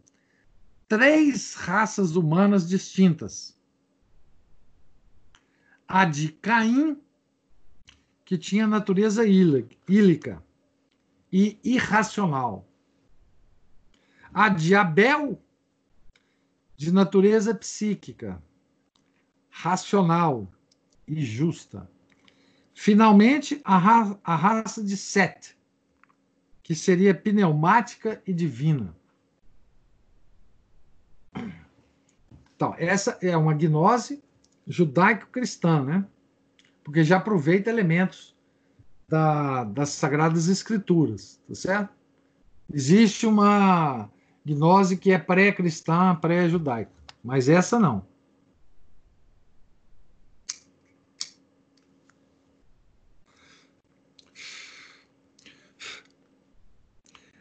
três raças humanas distintas. A de Caim, que tinha natureza ílica e irracional. A de Abel, de natureza psíquica, racional e justa. Finalmente, a, ra a raça de Sete, que seria pneumática e divina. Então, essa é uma gnose judaico-cristã, né? Porque já aproveita elementos da, das Sagradas Escrituras, tá certo? Existe uma gnose que é pré-cristã, pré-judaica, mas essa não.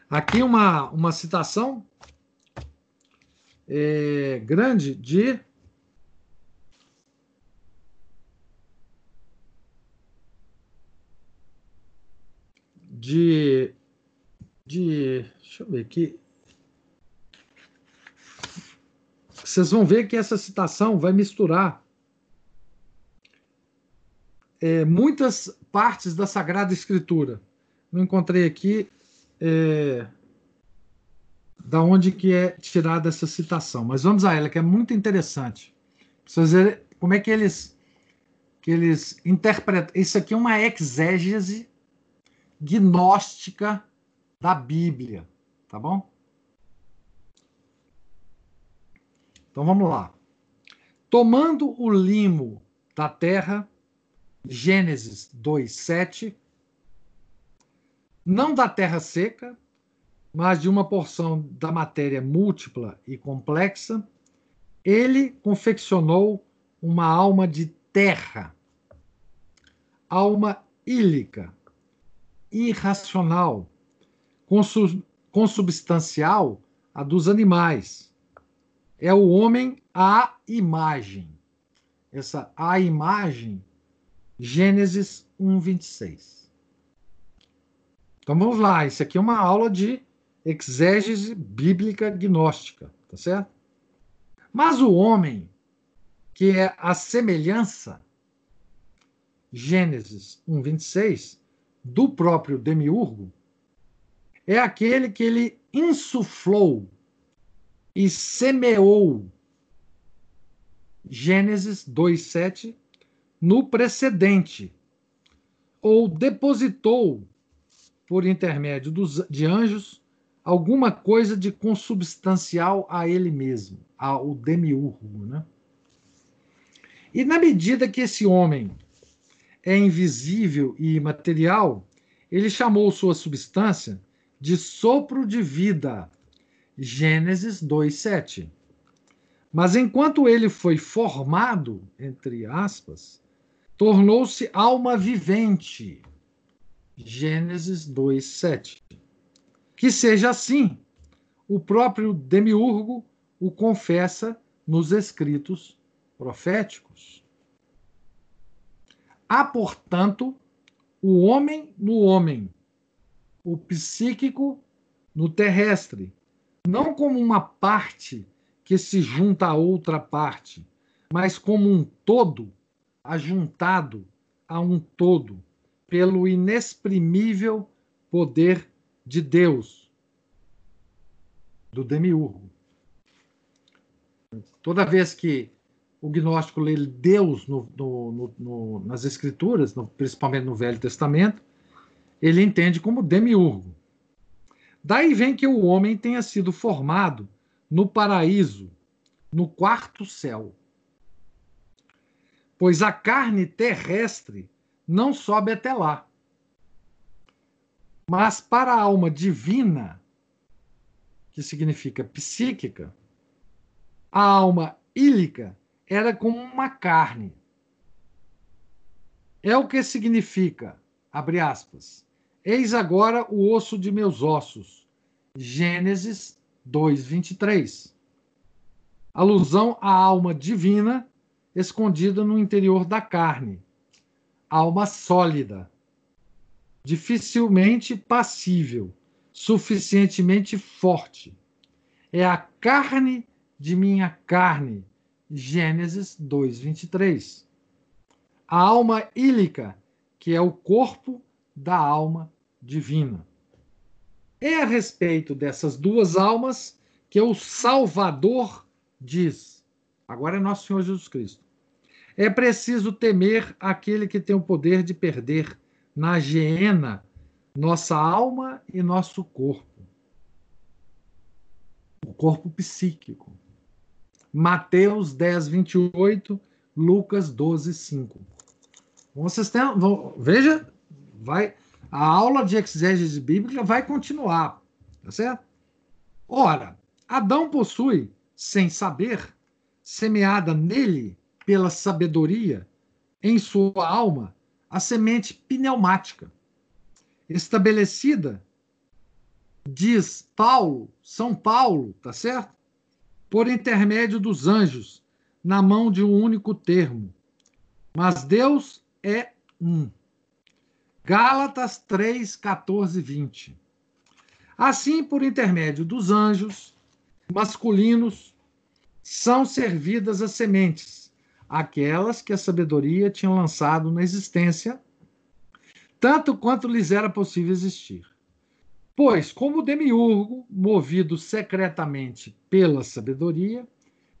Aqui uma, uma citação é, grande de de de deixa eu ver aqui vocês vão ver que essa citação vai misturar é, muitas partes da Sagrada Escritura. Não encontrei aqui é, da onde que é tirada essa citação, mas vamos a ela, que é muito interessante. Vocês verem como é que eles, que eles interpretam. Isso aqui é uma exégese gnóstica da Bíblia, tá bom? Então vamos lá. Tomando o limo da terra, Gênesis 2:7, não da terra seca, mas de uma porção da matéria múltipla e complexa, ele confeccionou uma alma de terra, alma ílica, irracional, consubstancial a dos animais. É o homem à imagem. Essa a imagem, Gênesis 1, 26. Então vamos lá, isso aqui é uma aula de exégese bíblica gnóstica, tá certo? Mas o homem, que é a semelhança, Gênesis 1, 26, do próprio demiurgo, é aquele que ele insuflou e semeou, Gênesis 2,7, no precedente, ou depositou, por intermédio dos, de anjos, alguma coisa de consubstancial a ele mesmo, ao demiurgo. Né? E na medida que esse homem é invisível e imaterial, ele chamou sua substância de sopro de vida. Gênesis 2:7. Mas enquanto ele foi formado, entre aspas, tornou-se alma vivente. Gênesis 2:7. Que seja assim. O próprio demiurgo o confessa nos escritos proféticos. Há, portanto, o homem no homem, o psíquico no terrestre, não como uma parte que se junta a outra parte, mas como um todo ajuntado a um todo pelo inexprimível poder de Deus, do demiurgo. Toda vez que o gnóstico lê Deus no, no, no, nas Escrituras, principalmente no Velho Testamento, ele entende como demiurgo. Daí vem que o homem tenha sido formado no paraíso, no quarto céu. Pois a carne terrestre não sobe até lá. Mas para a alma divina, que significa psíquica, a alma ílica era como uma carne. É o que significa, abre aspas, eis agora o osso de meus ossos. Gênesis 2:23. Alusão à alma divina escondida no interior da carne. Alma sólida, dificilmente passível, suficientemente forte. É a carne de minha carne. Gênesis 2:23. A alma ílica, que é o corpo da alma divina. É a respeito dessas duas almas que o Salvador diz. Agora é nosso Senhor Jesus Cristo. É preciso temer aquele que tem o poder de perder na geena nossa alma e nosso corpo. O corpo psíquico. Mateus 10, 28, Lucas 12, 5. Vocês têm, vão, veja, vai, a aula de exégese bíblica vai continuar, tá certo? Ora, Adão possui, sem saber, semeada nele pela sabedoria, em sua alma, a semente pneumática, estabelecida, diz Paulo, São Paulo, tá certo? Por intermédio dos anjos, na mão de um único termo. Mas Deus é um. Gálatas 3, 14, 20. Assim, por intermédio dos anjos masculinos, são servidas as sementes, aquelas que a sabedoria tinha lançado na existência, tanto quanto lhes era possível existir. Pois, como o demiurgo, movido secretamente pela sabedoria,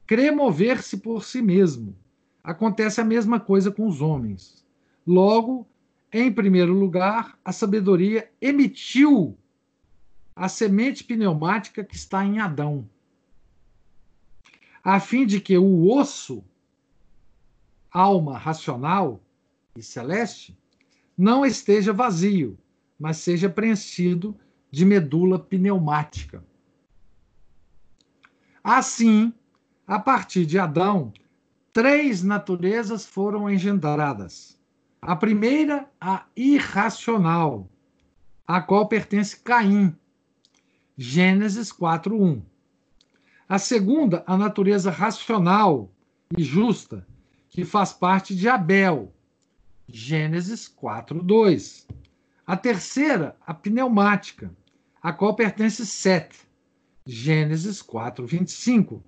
crê mover-se por si mesmo, acontece a mesma coisa com os homens. Logo, em primeiro lugar, a sabedoria emitiu a semente pneumática que está em Adão, a fim de que o osso, alma racional e celeste, não esteja vazio, mas seja preenchido de medula pneumática. Assim, a partir de Adão, três naturezas foram engendradas. A primeira, a irracional, a qual pertence Caim. Gênesis 4:1. A segunda, a natureza racional e justa, que faz parte de Abel. Gênesis 4:2. A terceira, a pneumática, a qual pertence Sete. Gênesis 4:25.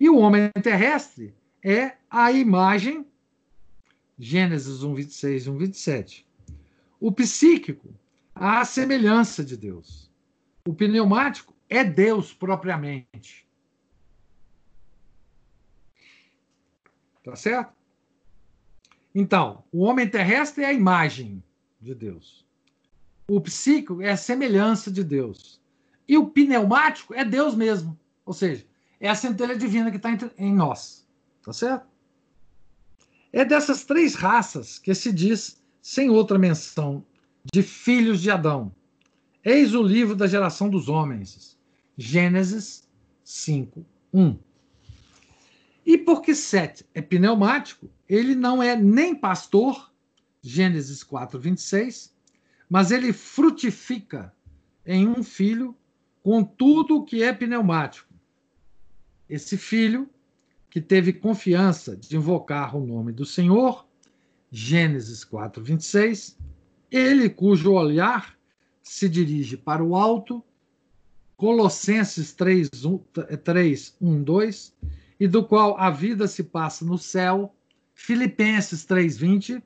E o homem terrestre é a imagem, Gênesis 1, 26 e 1, 27. O psíquico, a semelhança de Deus. O pneumático é Deus propriamente. Tá certo? Então, o homem terrestre é a imagem de Deus. O psíquico é a semelhança de Deus. E o pneumático é Deus mesmo. Ou seja, é a centelha divina que está em nós. Tá certo? É dessas três raças que se diz, sem outra menção, de filhos de Adão. Eis o livro da geração dos homens. Gênesis 5, 1. E porque Sete é pneumático, ele não é nem pastor, Gênesis 4, 26, mas ele frutifica em um filho com tudo o que é pneumático. Esse filho, que teve confiança de invocar o nome do Senhor, Gênesis 4, 26, ele cujo olhar se dirige para o alto, Colossenses 3, 1, 3, 1 2, e do qual a vida se passa no céu, Filipenses 3, 20,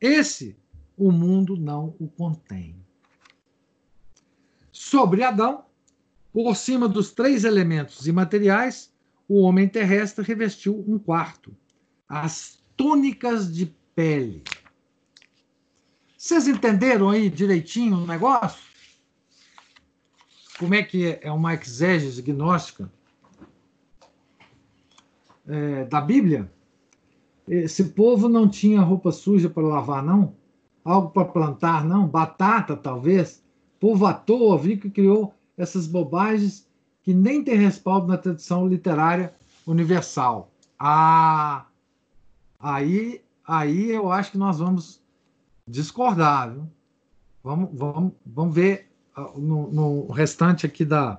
esse o mundo não o contém. Sobre Adão, por cima dos três elementos imateriais, o homem terrestre revestiu um quarto: as túnicas de pele. Vocês entenderam aí direitinho o negócio? Como é que é, é uma exégese gnóstica é, da Bíblia? Esse povo não tinha roupa suja para lavar, não? Algo para plantar, não? Batata, talvez? Povo à toa, viu que criou essas bobagens que nem tem respaldo na tradição literária universal. Ah, aí, aí eu acho que nós vamos discordar, viu? Vamos, vamos, vamos ver ah, no, no restante aqui da,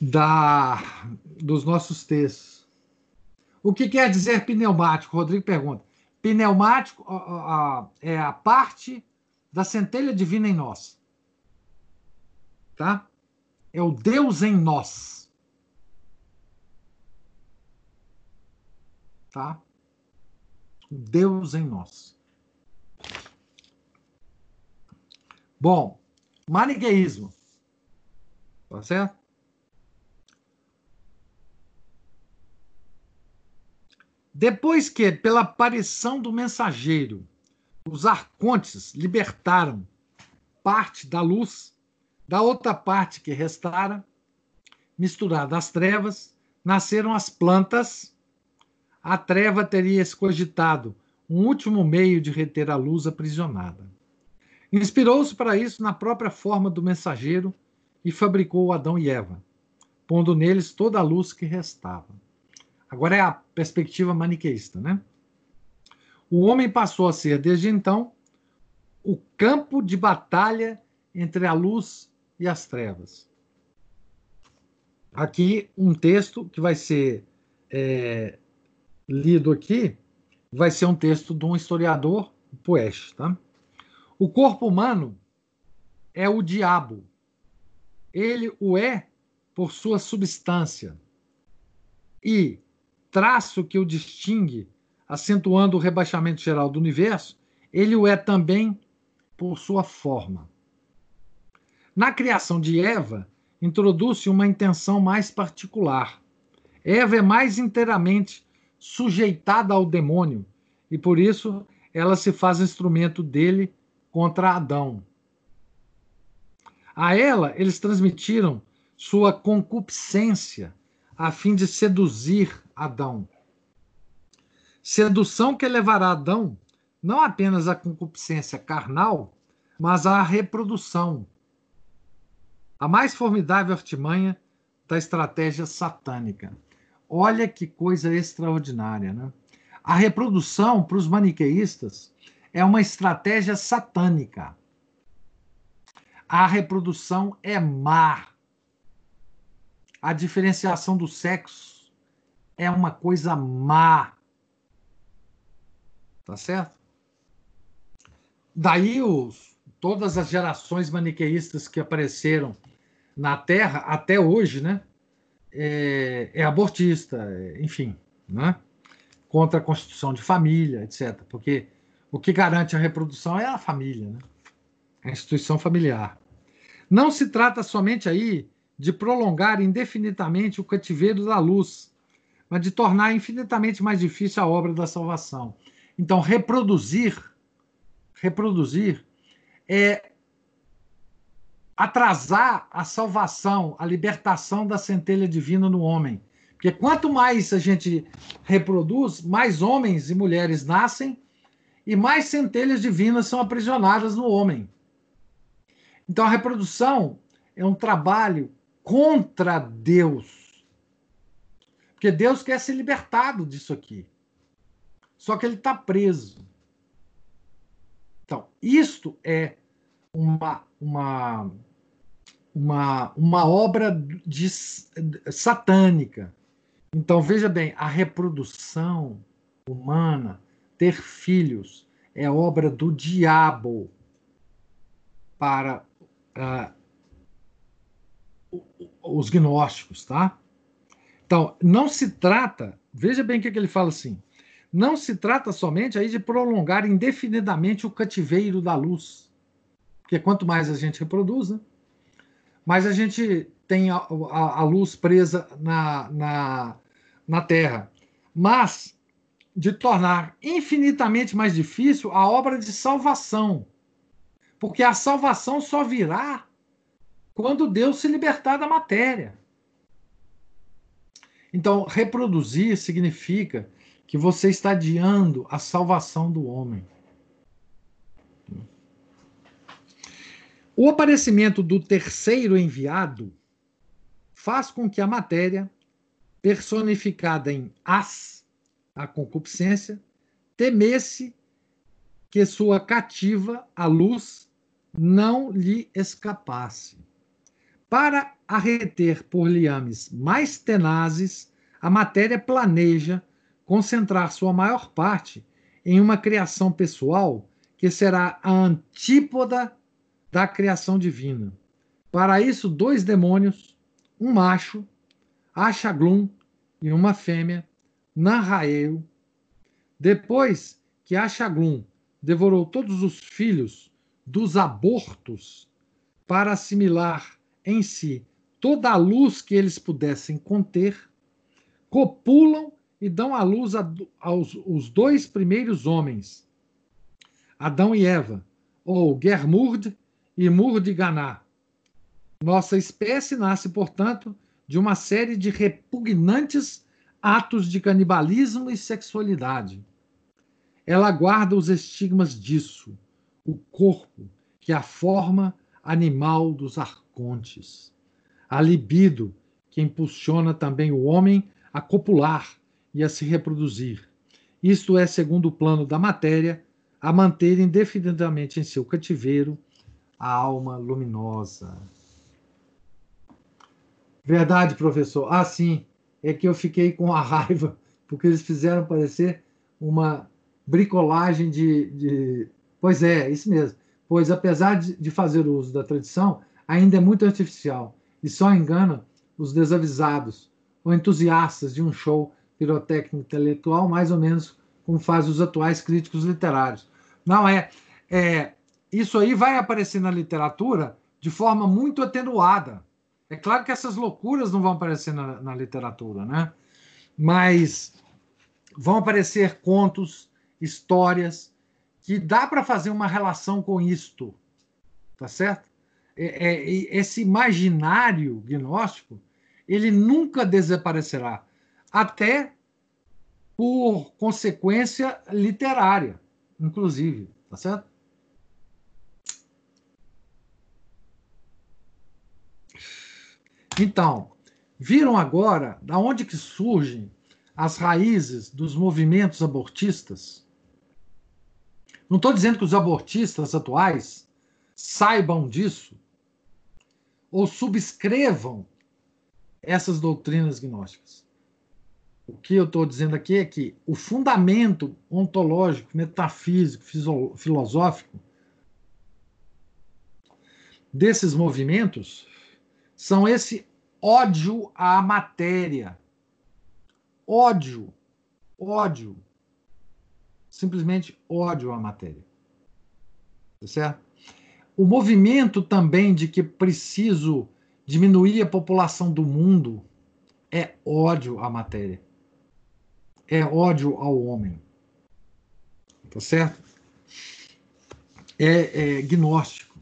da dos nossos textos. O que quer dizer pneumático? Rodrigo pergunta. Pneumático é a parte da centelha divina em nós tá? É o Deus em nós. Tá? O Deus em nós. Bom, maniqueísmo. Tá certo? Depois que, pela aparição do mensageiro, os arcontes libertaram parte da luz, da outra parte que restara, misturada às trevas, nasceram as plantas. A treva teria escogitado um último meio de reter a luz aprisionada. Inspirou-se para isso na própria forma do mensageiro e fabricou Adão e Eva, pondo neles toda a luz que restava. Agora é a perspectiva maniqueísta, né? O homem passou a ser, desde então, o campo de batalha entre a luz e as trevas. Aqui um texto que vai ser é, lido aqui, vai ser um texto de um historiador, Poeste, tá? O corpo humano é o diabo. Ele o é por sua substância. E traço que o distingue, acentuando o rebaixamento geral do universo, ele o é também por sua forma. Na criação de Eva, introduz-se uma intenção mais particular. Eva é mais inteiramente sujeitada ao demônio e por isso ela se faz instrumento dele contra Adão. A ela eles transmitiram sua concupiscência a fim de seduzir Adão. Sedução que levará Adão não apenas à concupiscência carnal, mas à reprodução. A mais formidável artimanha da estratégia satânica. Olha que coisa extraordinária, né? A reprodução, para os maniqueístas, é uma estratégia satânica. A reprodução é má. A diferenciação do sexo é uma coisa má. Tá certo? Daí os, todas as gerações maniqueístas que apareceram na Terra até hoje, né? É, é abortista, é, enfim, né? Contra a constituição de família, etc. Porque o que garante a reprodução é a família, né? A instituição familiar. Não se trata somente aí de prolongar indefinidamente o cativeiro da luz, mas de tornar infinitamente mais difícil a obra da salvação. Então, reproduzir, reproduzir é atrasar a salvação, a libertação da centelha divina no homem. Porque quanto mais a gente reproduz, mais homens e mulheres nascem e mais centelhas divinas são aprisionadas no homem. Então a reprodução é um trabalho contra Deus. Porque Deus quer ser libertado disso aqui. Só que ele está preso. Então, isto é uma, uma, uma, uma obra de, satânica. Então, veja bem, a reprodução humana, ter filhos, é obra do diabo para uh, os gnósticos, tá? Então, não se trata, veja bem o que, que ele fala assim, não se trata somente aí de prolongar indefinidamente o cativeiro da luz. Porque quanto mais a gente reproduz, né, mais a gente tem a, a, a luz presa na, na, na Terra. Mas de tornar infinitamente mais difícil a obra de salvação. Porque a salvação só virá quando Deus se libertar da matéria. Então, reproduzir significa que você está adiando a salvação do homem. O aparecimento do terceiro enviado faz com que a matéria, personificada em as, a concupiscência, temesse que sua cativa, a luz, não lhe escapasse. Para a reter por liames mais tenazes, a matéria planeja concentrar sua maior parte em uma criação pessoal que será a antípoda da criação divina. Para isso, dois demônios, um macho, Achaglum, e uma fêmea, Nanrael. Depois que Achaglum devorou todos os filhos dos abortos para assimilar em si toda a luz que eles pudessem conter, copulam e dão à luz a, aos os dois primeiros homens, Adão e Eva, ou Germurd e Murdiganá. Nossa espécie nasce, portanto, de uma série de repugnantes atos de canibalismo e sexualidade. Ela guarda os estigmas disso, o corpo, que é a forma animal dos arcontes, a libido, que impulsiona também o homem a copular e a se reproduzir. Isto é, segundo o plano da matéria, a manter indefinidamente em seu cativeiro a alma luminosa. Verdade, professor. Ah, sim. É que eu fiquei com a raiva, porque eles fizeram parecer uma bricolagem de. de... Pois é, isso mesmo. Pois, apesar de, de fazer uso da tradição, ainda é muito artificial e só engana os desavisados ou entusiastas de um show pirotécnico intelectual, mais ou menos como fazem os atuais críticos literários. Não é, é isso aí vai aparecer na literatura de forma muito atenuada. É claro que essas loucuras não vão aparecer na, na literatura, né? Mas vão aparecer contos, histórias que dá para fazer uma relação com isto, tá certo? É, é, esse imaginário gnóstico ele nunca desaparecerá, até por consequência literária, inclusive, tá certo? Então, viram agora da onde que surgem as raízes dos movimentos abortistas? Não estou dizendo que os abortistas atuais saibam disso ou subscrevam essas doutrinas gnósticas. O que eu estou dizendo aqui é que o fundamento ontológico, metafísico, filosófico desses movimentos são esse ódio à matéria. Ódio. Ódio. Simplesmente ódio à matéria. Tá certo? O movimento também de que preciso diminuir a população do mundo é ódio à matéria. É ódio ao homem. Tá certo? É, é gnóstico.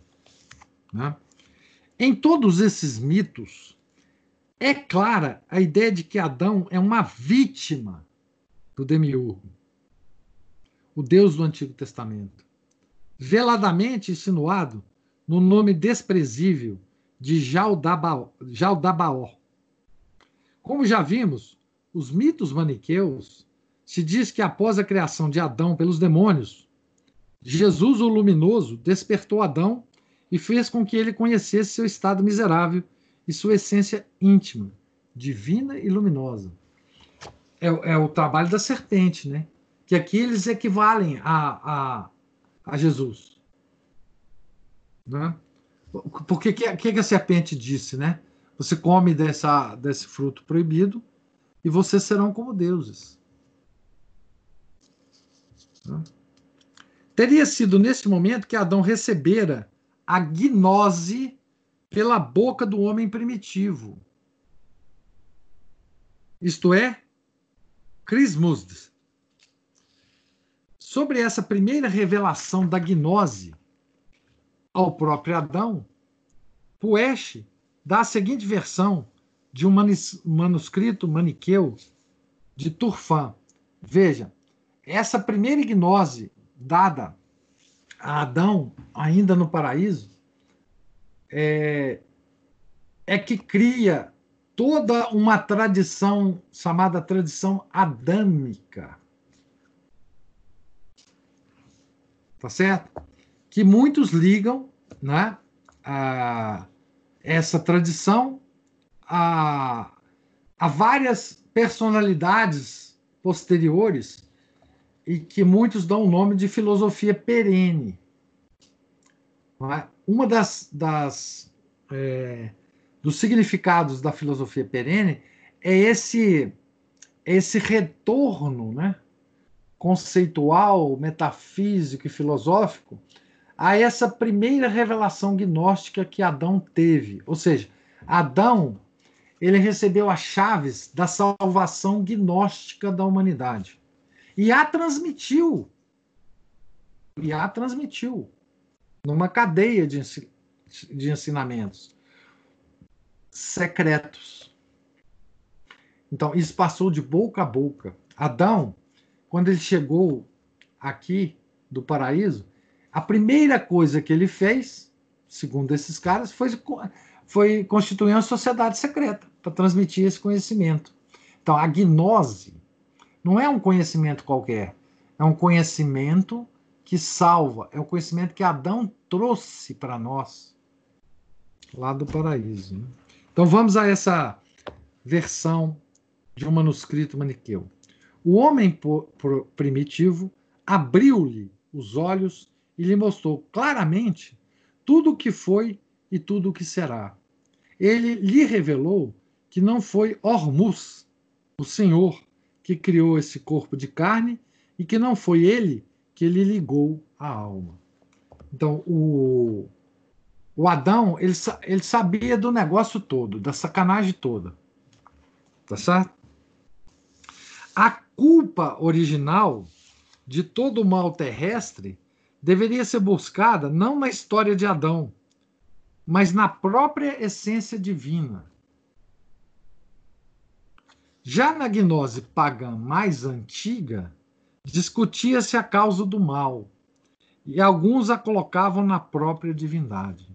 Né? Em todos esses mitos, é clara a ideia de que Adão é uma vítima do demiurgo, o Deus do Antigo Testamento, veladamente insinuado no nome desprezível de Jaldabaó. Como já vimos, os mitos maniqueus se diz que após a criação de Adão pelos demônios, Jesus, o luminoso, despertou Adão e fez com que ele conhecesse seu estado miserável e sua essência íntima, divina e luminosa. É, é o trabalho da serpente, né? Que aqui eles equivalem a, a, a Jesus. Né? Porque que, que a serpente disse, né? Você come dessa, desse fruto proibido e vocês serão como deuses. Né? Teria sido nesse momento que Adão recebera a gnose pela boca do homem primitivo. Isto é, Crismus. Sobre essa primeira revelação da gnose, ao próprio Adão, Puesch dá a seguinte versão de um manuscrito maniqueu de Turfan. Veja, essa primeira gnose dada a Adão, ainda no paraíso, é, é que cria toda uma tradição chamada tradição adâmica. Tá certo? que muitos ligam né, a essa tradição a, a várias personalidades posteriores e que muitos dão o nome de filosofia perene. É? Uma das, das é, dos significados da filosofia perene é esse esse retorno, né, conceitual, metafísico e filosófico a essa primeira revelação gnóstica que Adão teve. Ou seja, Adão, ele recebeu as chaves da salvação gnóstica da humanidade. E a transmitiu. E a transmitiu numa cadeia de, de ensinamentos secretos. Então, isso passou de boca a boca. Adão, quando ele chegou aqui do paraíso, a primeira coisa que ele fez, segundo esses caras, foi, foi constituir uma sociedade secreta para transmitir esse conhecimento. Então, a gnose não é um conhecimento qualquer, é um conhecimento que salva, é o conhecimento que Adão trouxe para nós lá do paraíso. Né? Então, vamos a essa versão de um manuscrito maniqueu. O homem primitivo abriu-lhe os olhos e lhe mostrou claramente tudo o que foi e tudo o que será. Ele lhe revelou que não foi Ormus, o Senhor, que criou esse corpo de carne e que não foi ele que lhe ligou a alma. Então, o, o Adão, ele, ele sabia do negócio todo, da sacanagem toda. Tá certo? A culpa original de todo o mal terrestre deveria ser buscada não na história de Adão, mas na própria essência divina. Já na gnose pagã mais antiga, discutia-se a causa do mal, e alguns a colocavam na própria divindade.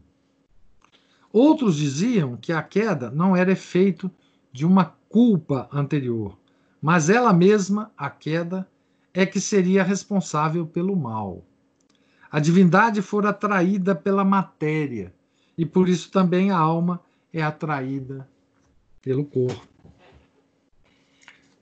Outros diziam que a queda não era efeito de uma culpa anterior, mas ela mesma, a queda, é que seria responsável pelo mal. A divindade fora atraída pela matéria, e por isso também a alma é atraída pelo corpo.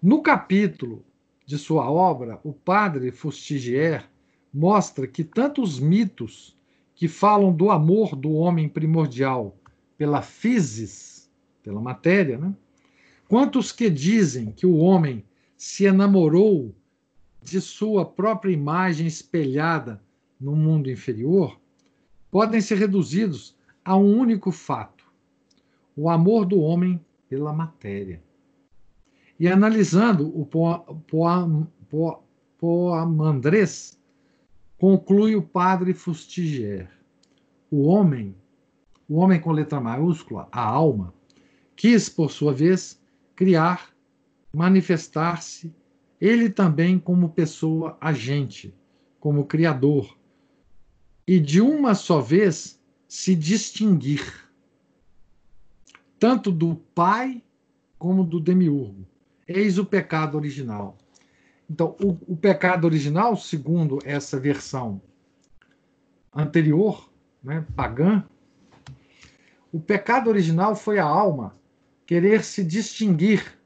No capítulo de sua obra, o padre Fustigier mostra que tanto os mitos que falam do amor do homem primordial pela physis, pela matéria, né? Quanto os que dizem que o homem se enamorou de sua própria imagem espelhada no mundo inferior podem ser reduzidos a um único fato: o amor do homem pela matéria. E analisando o Poamandrés, conclui o padre Fustigier: o homem, o homem com letra maiúscula, a alma, quis, por sua vez, criar, manifestar-se, ele também como pessoa agente, como criador, e de uma só vez se distinguir, tanto do Pai como do Demiurgo. Eis o pecado original. Então, o, o pecado original, segundo essa versão anterior, né, pagã, o pecado original foi a alma querer se distinguir,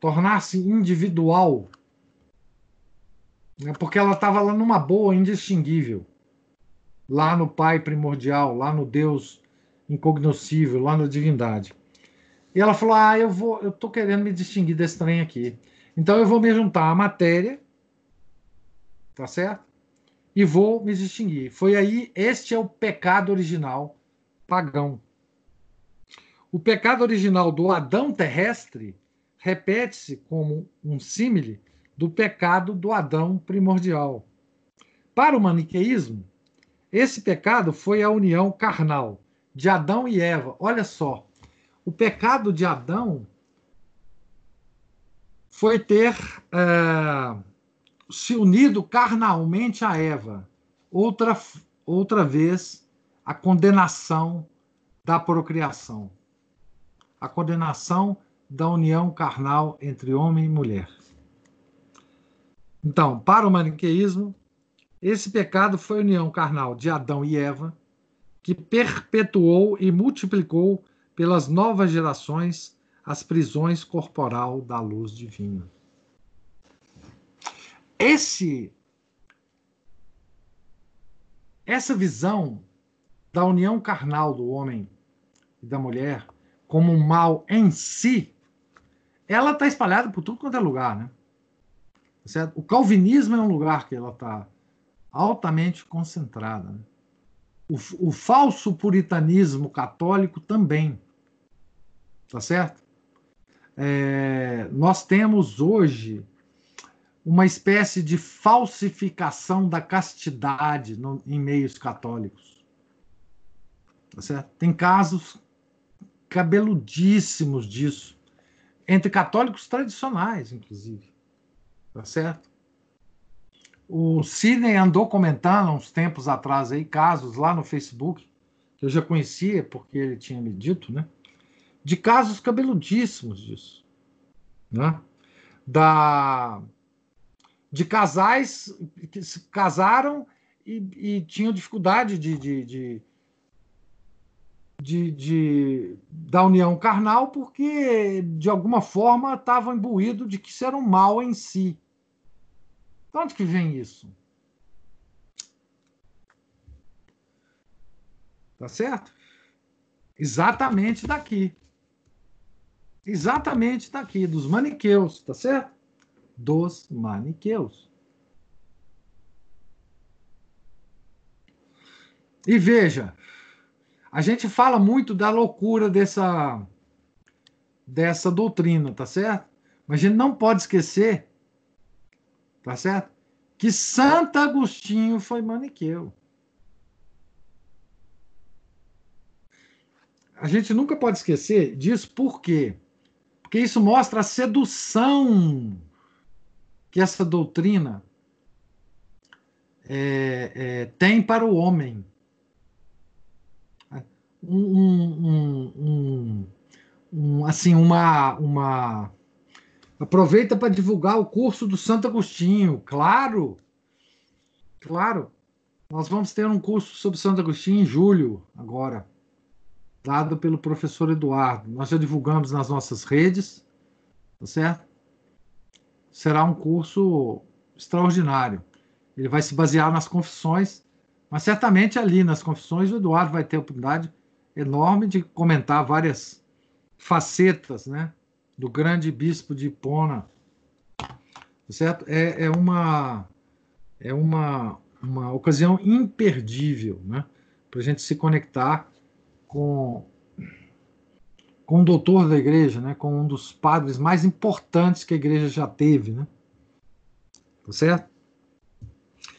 tornar-se individual, né, porque ela estava lá numa boa, indistinguível lá no Pai primordial, lá no Deus incognoscível, lá na divindade. E ela falou: "Ah, eu vou, eu tô querendo me distinguir desse trem aqui. Então eu vou me juntar à matéria, tá certo? E vou me distinguir. Foi aí, este é o pecado original pagão. O pecado original do Adão terrestre repete-se como um símile do pecado do Adão primordial. Para o maniqueísmo, esse pecado foi a união carnal de Adão e Eva. Olha só, o pecado de Adão foi ter é, se unido carnalmente a Eva. Outra, outra vez, a condenação da procriação. A condenação da união carnal entre homem e mulher. Então, para o maniqueísmo, esse pecado foi a união carnal de Adão e Eva, que perpetuou e multiplicou pelas novas gerações as prisões corporal da luz divina. Esse essa visão da união carnal do homem e da mulher como um mal em si, ela está espalhada por tudo quanto é lugar, né? Certo? O calvinismo é um lugar que ela está altamente concentrada. Né? O, o falso puritanismo católico também. tá certo? É, nós temos hoje uma espécie de falsificação da castidade no, em meios católicos. Tá certo? Tem casos cabeludíssimos disso, entre católicos tradicionais, inclusive. Tá certo? O Sidney andou comentando uns tempos atrás aí casos lá no Facebook, que eu já conhecia porque ele tinha me dito, né? De casos cabeludíssimos disso. Né? Da de casais que se casaram e, e tinham dificuldade de, de, de, de, de da união carnal porque, de alguma forma, estavam imbuídos de que isso era um mal em si. De onde que vem isso? Tá certo? Exatamente daqui. Exatamente daqui, dos maniqueus, tá certo? dos maniqueus. E veja, a gente fala muito da loucura dessa dessa doutrina, tá certo? Mas a gente não pode esquecer, tá certo? Que Santo Agostinho foi maniqueu. A gente nunca pode esquecer disso, por quê? Porque isso mostra a sedução que essa doutrina é, é, tem para o homem. Um, um, um, assim, uma, uma. Aproveita para divulgar o curso do Santo Agostinho, claro, claro. Nós vamos ter um curso sobre Santo Agostinho em julho, agora, dado pelo professor Eduardo. Nós já divulgamos nas nossas redes, tá certo? será um curso extraordinário. Ele vai se basear nas confissões, mas certamente ali nas confissões o Eduardo vai ter a oportunidade enorme de comentar várias facetas né, do grande bispo de Hipona. Certo? É, é uma, é uma, uma ocasião imperdível né, para a gente se conectar com com o doutor da igreja, né, com um dos padres mais importantes que a igreja já teve, né? Tá certo?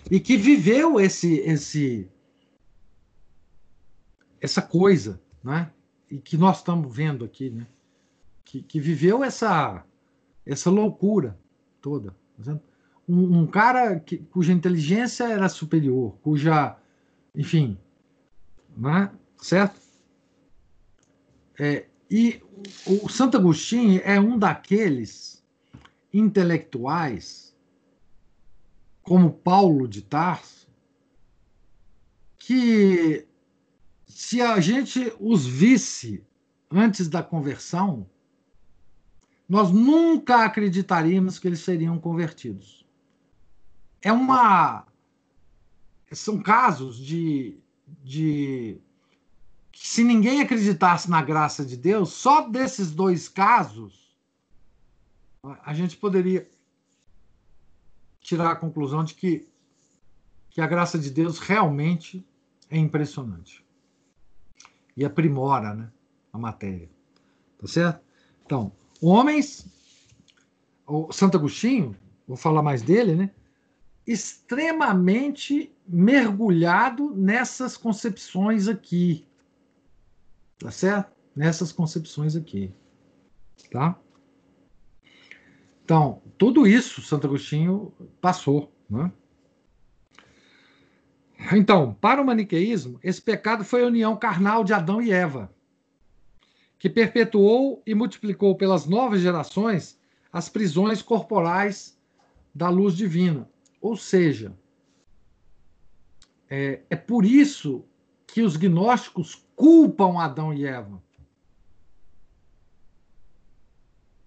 E que viveu esse esse essa coisa, né? E que nós estamos vendo aqui, né? Que, que viveu essa essa loucura toda, tá um, um, cara que, cuja inteligência era superior, cuja, enfim, né? Certo? É, e o Santo Agostinho é um daqueles intelectuais, como Paulo de Tarso, que se a gente os visse antes da conversão, nós nunca acreditaríamos que eles seriam convertidos. É uma. São casos de, de se ninguém acreditasse na graça de Deus, só desses dois casos, a gente poderia tirar a conclusão de que, que a graça de Deus realmente é impressionante. E aprimora né, a matéria. Tá certo? Então, homens, o Santo Agostinho, vou falar mais dele, né? Extremamente mergulhado nessas concepções aqui Tá certo? Nessas concepções aqui. Tá? Então, tudo isso Santo Agostinho passou. Né? Então, para o maniqueísmo, esse pecado foi a união carnal de Adão e Eva, que perpetuou e multiplicou pelas novas gerações as prisões corporais da luz divina. Ou seja, é, é por isso que os gnósticos culpam Adão e Eva.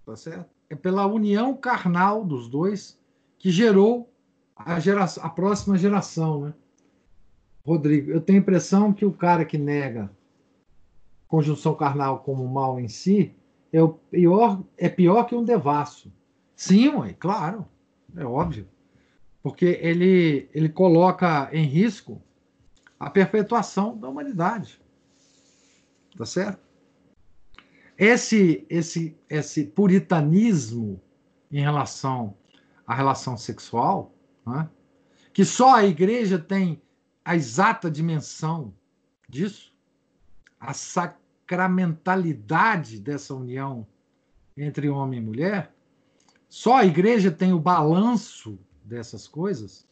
Tá certo? É pela união carnal dos dois que gerou a, geração, a próxima geração, né? Rodrigo, eu tenho a impressão que o cara que nega conjunção carnal como mal em si é, o pior, é pior que um devasso. Sim, ué, claro, é óbvio. Porque ele, ele coloca em risco a perpetuação da humanidade. Tá certo? esse, esse, esse puritanismo em relação à relação sexual, né? que só a igreja tem a exata dimensão disso, a sacramentalidade dessa união entre homem e mulher, só a igreja tem o balanço dessas coisas,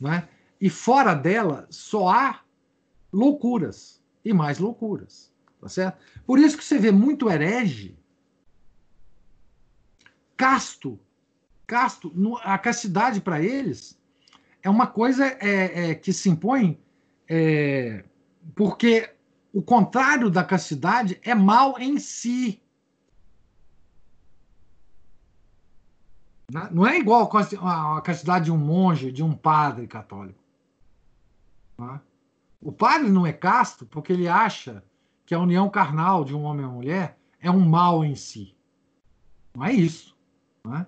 né? e fora dela só há loucuras e mais loucuras. Tá certo? Por isso que você vê muito herege, casto, casto, a castidade para eles é uma coisa é, é, que se impõe é, porque o contrário da castidade é mal em si. Não é igual a castidade de um monge, de um padre católico. É? O padre não é casto porque ele acha que a união carnal de um homem e uma mulher é um mal em si. Não é isso. Não é?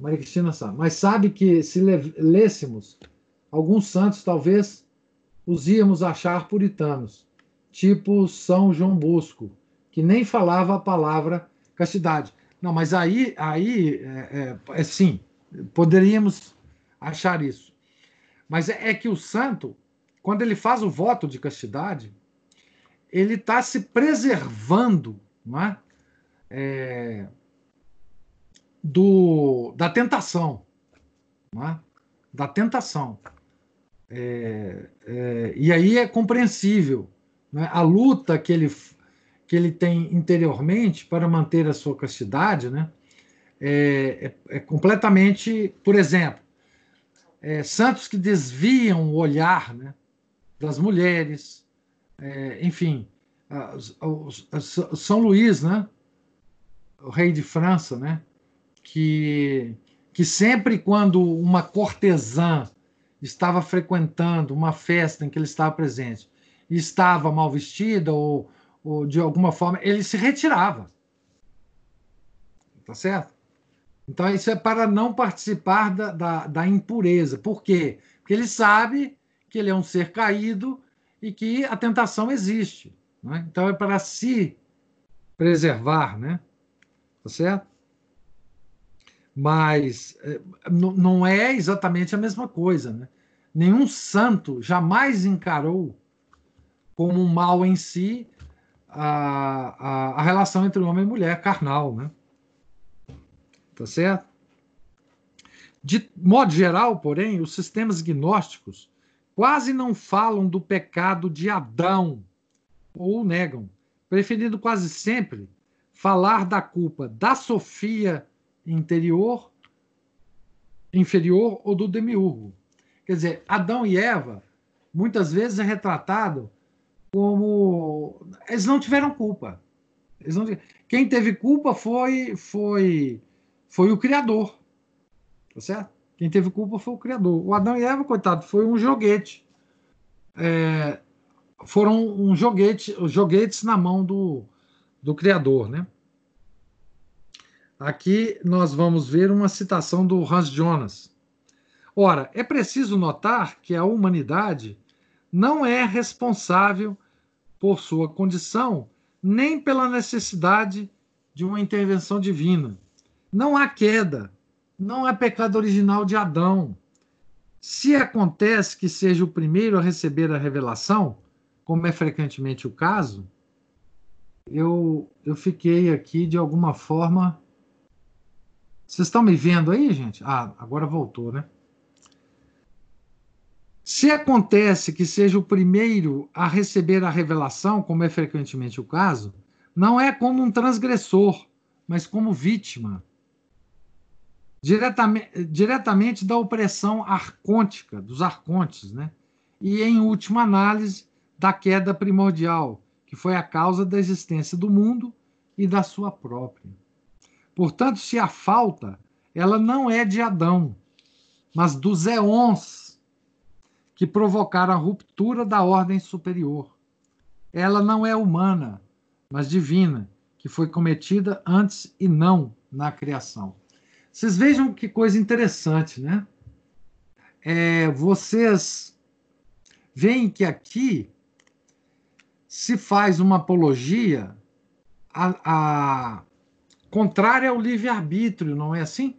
Maria Cristina sabe. Mas sabe que se lêssemos alguns santos, talvez os íamos achar puritanos, tipo São João Bosco, que nem falava a palavra castidade. Não, mas aí, aí é, é, é sim, poderíamos achar isso. Mas é, é que o santo, quando ele faz o voto de castidade, ele está se preservando não é? é? Do, da tentação. É? Da tentação. É, é, e aí é compreensível é? a luta que ele, que ele tem interiormente para manter a sua castidade né? é, é, é completamente. Por exemplo, é, santos que desviam o olhar né, das mulheres, é, enfim, São Luís, né? o rei de França, né? Que, que sempre quando uma cortesã estava frequentando uma festa em que ele estava presente e estava mal vestida ou, ou de alguma forma, ele se retirava. Tá certo? Então, isso é para não participar da, da, da impureza. Por quê? Porque ele sabe que ele é um ser caído e que a tentação existe. Né? Então é para se preservar, né? Tá certo? Mas é, não é exatamente a mesma coisa, né? Nenhum santo jamais encarou como um mal em si a, a, a relação entre homem e mulher carnal, né? Tá certo? De modo geral, porém, os sistemas gnósticos quase não falam do pecado de Adão ou negam, preferindo quase sempre falar da culpa da Sofia interior, inferior ou do demiurgo. Quer dizer, Adão e Eva muitas vezes é retratado como eles não tiveram culpa. Não... Quem teve culpa foi foi foi o criador, tá certo? Quem teve culpa foi o Criador. O Adão e Eva, coitado, foi um joguete. É, foram um joguete, joguetes na mão do, do Criador, né? Aqui nós vamos ver uma citação do Hans Jonas. Ora, é preciso notar que a humanidade não é responsável por sua condição, nem pela necessidade de uma intervenção divina. Não há queda, não é pecado original de Adão. Se acontece que seja o primeiro a receber a revelação, como é frequentemente o caso, eu, eu fiquei aqui de alguma forma. Vocês estão me vendo aí, gente? Ah, agora voltou, né? Se acontece que seja o primeiro a receber a revelação, como é frequentemente o caso, não é como um transgressor, mas como vítima diretamente, diretamente da opressão arcôntica, dos arcontes, né? e, em última análise, da queda primordial, que foi a causa da existência do mundo e da sua própria. Portanto, se a falta, ela não é de Adão, mas dos éons que provocaram a ruptura da ordem superior. Ela não é humana, mas divina, que foi cometida antes e não na criação. Vocês vejam que coisa interessante, né? É, vocês veem que aqui se faz uma apologia a, a contrária ao livre-arbítrio, não é assim?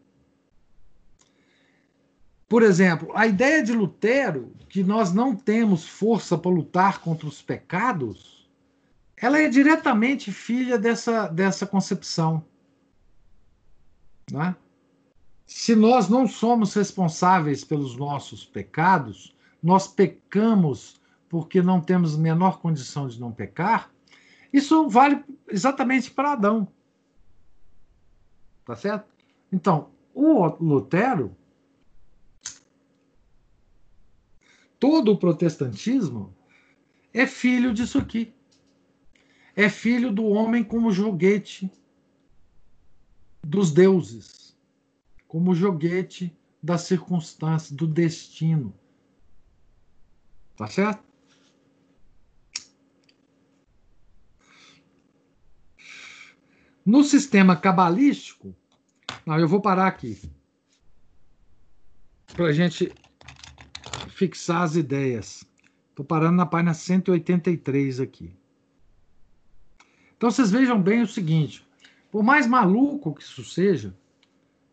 Por exemplo, a ideia de Lutero, que nós não temos força para lutar contra os pecados, ela é diretamente filha dessa, dessa concepção. Né? Se nós não somos responsáveis pelos nossos pecados, nós pecamos porque não temos menor condição de não pecar, isso vale exatamente para Adão. Tá certo? Então, o Lutero, todo o protestantismo é filho disso aqui. É filho do homem como joguete dos deuses, como joguete das circunstâncias, do destino. Tá certo? No sistema cabalístico, não, eu vou parar aqui para a gente fixar as ideias. Estou parando na página 183 aqui. Então vocês vejam bem o seguinte: por mais maluco que isso seja,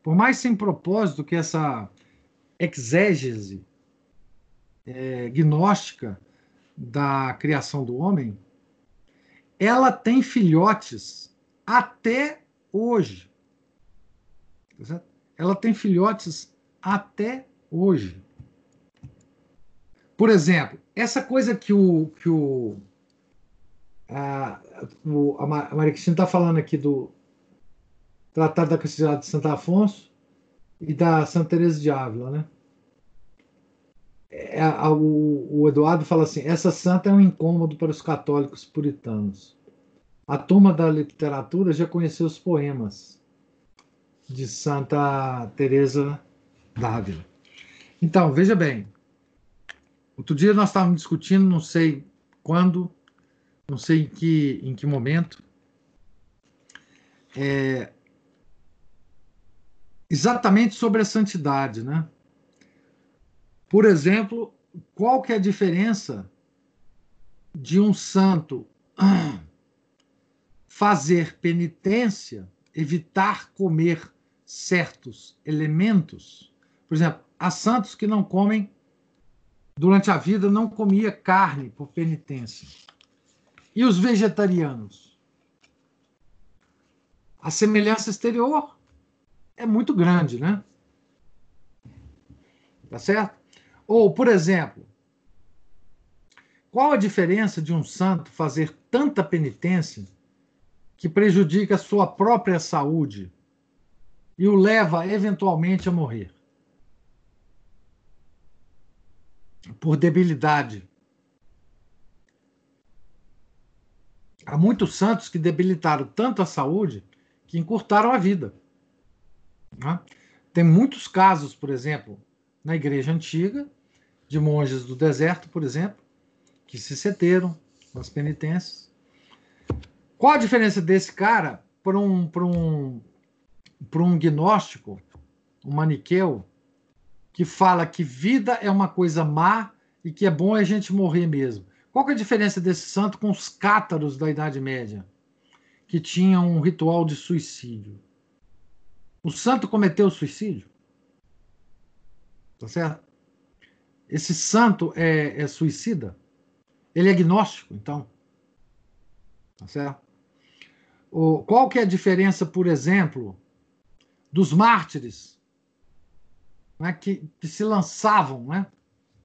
por mais sem propósito que essa exégese é, gnóstica da criação do homem, ela tem filhotes até hoje. Tá ela tem filhotes até hoje. Por exemplo, essa coisa que o, que o, a, o, a Maria Cristina está falando aqui do Tratado da Castidade de Santo Afonso e da Santa Teresa de Ávila, né? É, a, o, o Eduardo fala assim: essa santa é um incômodo para os católicos puritanos. A turma da literatura já conheceu os poemas de Santa Teresa d'Ávila. Então, veja bem. Outro dia nós estávamos discutindo, não sei quando, não sei em que, em que momento, é, exatamente sobre a santidade, né? Por exemplo, qual que é a diferença de um santo fazer penitência, evitar comer certos elementos. Por exemplo, há santos que não comem durante a vida não comia carne por penitência. E os vegetarianos? A semelhança exterior é muito grande, né? Tá certo? Ou, por exemplo, qual a diferença de um santo fazer tanta penitência que prejudica a sua própria saúde e o leva eventualmente a morrer. Por debilidade. Há muitos santos que debilitaram tanto a saúde que encurtaram a vida. Né? Tem muitos casos, por exemplo, na igreja antiga, de monges do deserto, por exemplo, que se seteram nas penitências qual a diferença desse cara para um, um, um gnóstico, um maniqueu, que fala que vida é uma coisa má e que é bom a gente morrer mesmo? Qual é a diferença desse santo com os cátaros da Idade Média, que tinham um ritual de suicídio? O santo cometeu suicídio? Tá certo? Esse santo é, é suicida? Ele é gnóstico, então? Tá certo? Qual que é a diferença, por exemplo, dos mártires né, que, que, se lançavam né,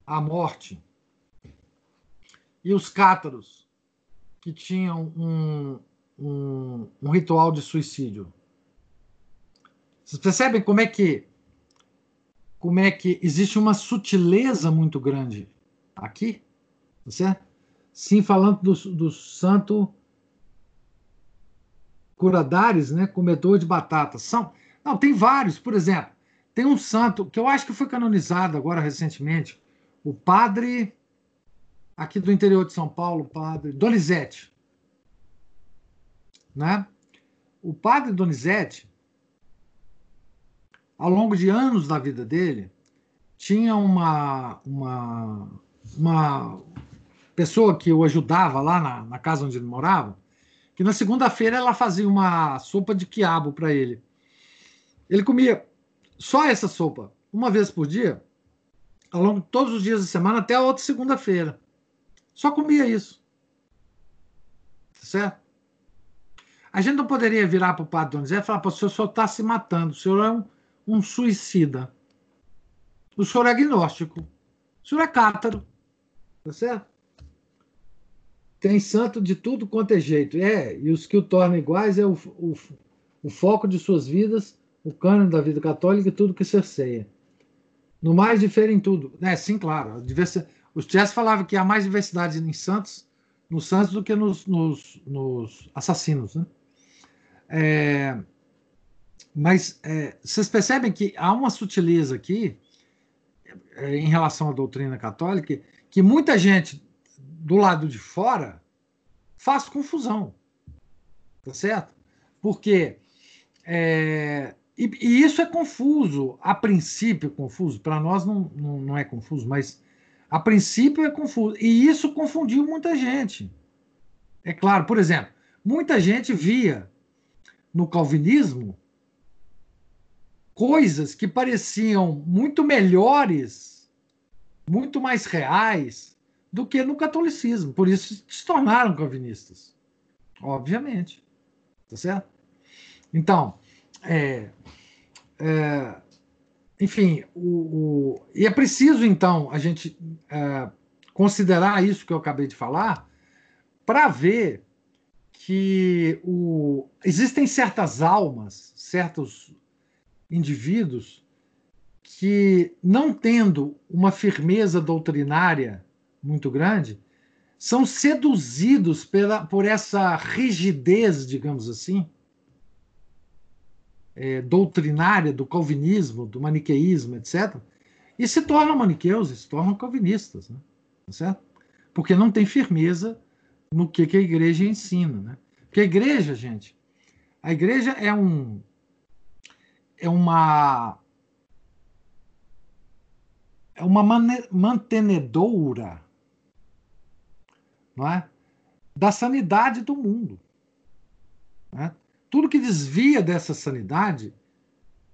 à morte e os cátaros que tinham um, um, um ritual de suicídio? Vocês percebem como é que como é que existe uma sutileza muito grande aqui, tá certo? Sim, falando do, do santo Curadares, né, comedor de batatas. São, não, tem vários, por exemplo, tem um santo que eu acho que foi canonizado agora recentemente, o padre aqui do interior de São Paulo, padre Donizete. Né? O padre Donizete, ao longo de anos da vida dele, tinha uma, uma, uma pessoa que o ajudava lá na, na casa onde ele morava, que na segunda-feira ela fazia uma sopa de quiabo para ele. Ele comia só essa sopa, uma vez por dia, ao longo de todos os dias da semana, até a outra segunda-feira. Só comia isso. Tá certo? A gente não poderia virar para o padre Donizete e falar: o senhor só está se matando, o senhor é um, um suicida. O senhor é agnóstico. O senhor é cátaro. Tá certo? Tem santo de tudo quanto é jeito. É, e os que o tornam iguais é o, o, o foco de suas vidas, o cânone da vida católica e tudo que cerceia. No mais, difere em tudo. É, sim, claro. Diversa... Os Chess falavam que há mais diversidade em santos, nos santos do que nos, nos, nos assassinos. Né? É... Mas é, vocês percebem que há uma sutileza aqui é, em relação à doutrina católica que muita gente do lado de fora faz confusão. Tá certo? Porque. É, e, e, isso é confuso, a princípio é confuso, para nós não, não, não é confuso, mas a princípio é confuso. E isso confundiu muita gente. É claro, por exemplo, muita gente via no calvinismo coisas que pareciam muito melhores, muito mais reais do que no catolicismo. Por isso se tornaram calvinistas. Obviamente. Tá certo? Então, é, é, enfim, o, o, e é preciso, então, a gente é, considerar isso que eu acabei de falar para ver que o, existem certas almas, certos indivíduos que, não tendo uma firmeza doutrinária muito grande, são seduzidos pela, por essa rigidez, digamos assim, é, doutrinária do calvinismo, do maniqueísmo, etc., e se tornam maniqueus, se tornam calvinistas, né? Tá certo? Porque não tem firmeza no que, que a igreja ensina. Né? Porque a igreja, gente, a igreja é um é uma é uma mantenedora não é? da sanidade do mundo. Né? Tudo que desvia dessa sanidade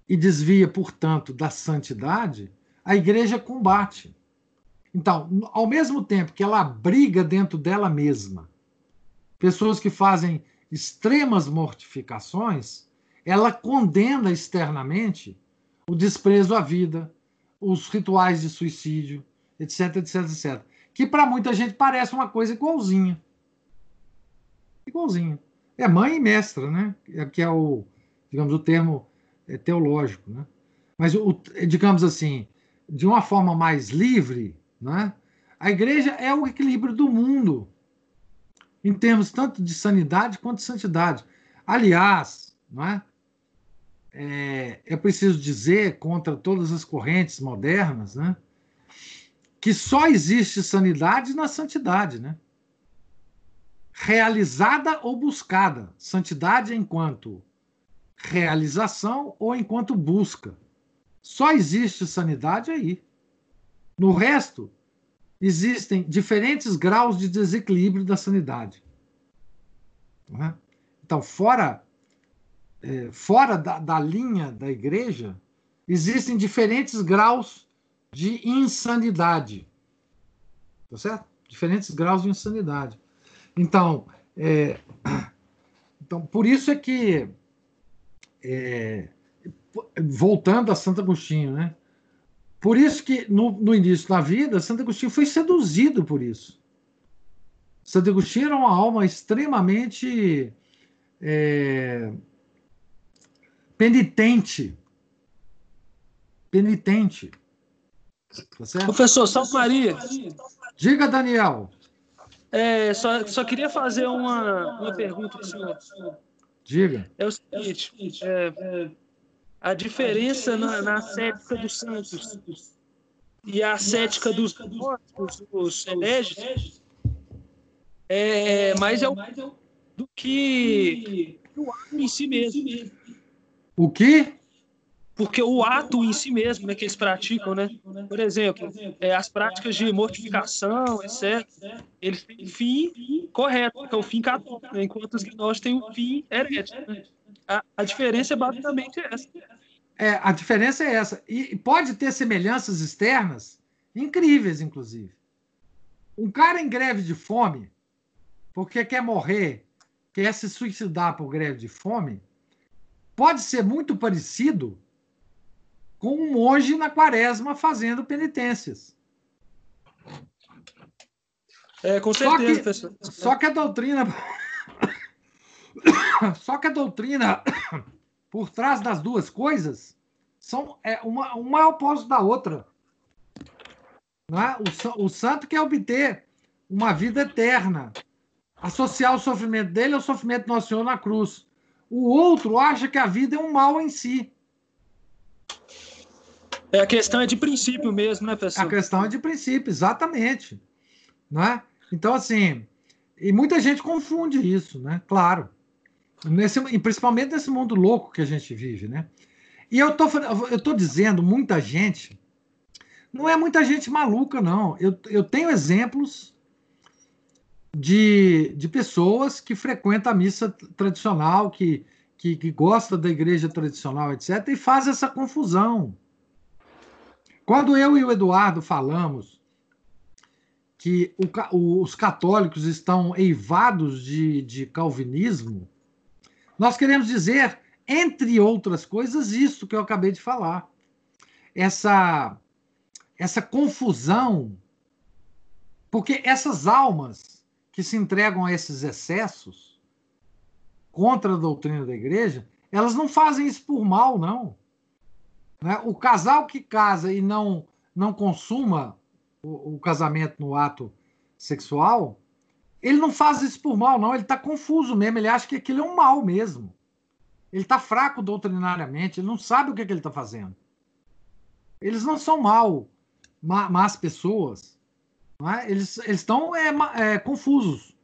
e desvia, portanto, da santidade, a igreja combate. Então, ao mesmo tempo que ela briga dentro dela mesma, pessoas que fazem extremas mortificações, ela condena externamente o desprezo à vida, os rituais de suicídio, etc, etc, etc que para muita gente parece uma coisa igualzinha. Igualzinha. É mãe e mestra, né? É, que é o, digamos, o termo é, teológico, né? Mas, o, digamos assim, de uma forma mais livre, né? a igreja é o equilíbrio do mundo, em termos tanto de sanidade quanto de santidade. Aliás, não é? É, é preciso dizer, contra todas as correntes modernas, né? Que só existe sanidade na santidade, né? Realizada ou buscada. Santidade enquanto realização ou enquanto busca. Só existe sanidade aí. No resto, existem diferentes graus de desequilíbrio da sanidade. É? Então, fora, é, fora da, da linha da igreja, existem diferentes graus de insanidade. Tá certo? Diferentes graus de insanidade. Então, é, então por isso é que, é, voltando a Santo Agostinho, né? Por isso que no, no início da vida, Santo Agostinho foi seduzido por isso. Santo Agostinho era uma alma extremamente é, penitente. Penitente. Tá Professor, Salve Maria. Diga, Daniel. É, só, só queria fazer uma, uma pergunta para o senhor. Diga. É o seguinte: é, a diferença na, na ascética dos santos e a ascética dos mortos, dos hereges, é, mais é o, do que o ato em si mesmo. O que? Porque o ato em si mesmo, né, que eles praticam, né? Por exemplo, é, as práticas de mortificação, etc. Eles têm um fim correto, que é o fim católico, né? enquanto os gnósticos têm um fim herético. Né? A, a diferença é basicamente essa. É, a diferença é essa. E pode ter semelhanças externas incríveis, inclusive. Um cara em greve de fome, porque quer morrer, quer se suicidar por greve de fome, pode ser muito parecido com um monge na quaresma fazendo penitências. É, com certeza, só que, professor. Só que a doutrina. só que a doutrina, por trás das duas coisas, são, é, uma, uma é oposto da outra. Não é? o, o santo quer obter uma vida eterna. Associar o sofrimento dele ao sofrimento do Nosso Senhor na cruz. O outro acha que a vida é um mal em si. É, a questão é de princípio mesmo, né, professor? A questão é de princípio, exatamente. Né? Então, assim, e muita gente confunde isso, né? Claro. Nesse, e principalmente nesse mundo louco que a gente vive, né? E eu tô, eu tô dizendo muita gente, não é muita gente maluca, não. Eu, eu tenho exemplos de, de pessoas que frequentam a missa tradicional, que, que, que gosta da igreja tradicional, etc., e faz essa confusão. Quando eu e o Eduardo falamos que o, os católicos estão eivados de, de calvinismo, nós queremos dizer, entre outras coisas, isso que eu acabei de falar. Essa, essa confusão, porque essas almas que se entregam a esses excessos contra a doutrina da igreja, elas não fazem isso por mal, não. Né? O casal que casa e não, não consuma o, o casamento no ato sexual, ele não faz isso por mal, não. Ele está confuso mesmo. Ele acha que aquilo é um mal mesmo. Ele está fraco doutrinariamente. Ele não sabe o que, é que ele está fazendo. Eles não são mal, más pessoas. É? Eles estão é, é, confusos.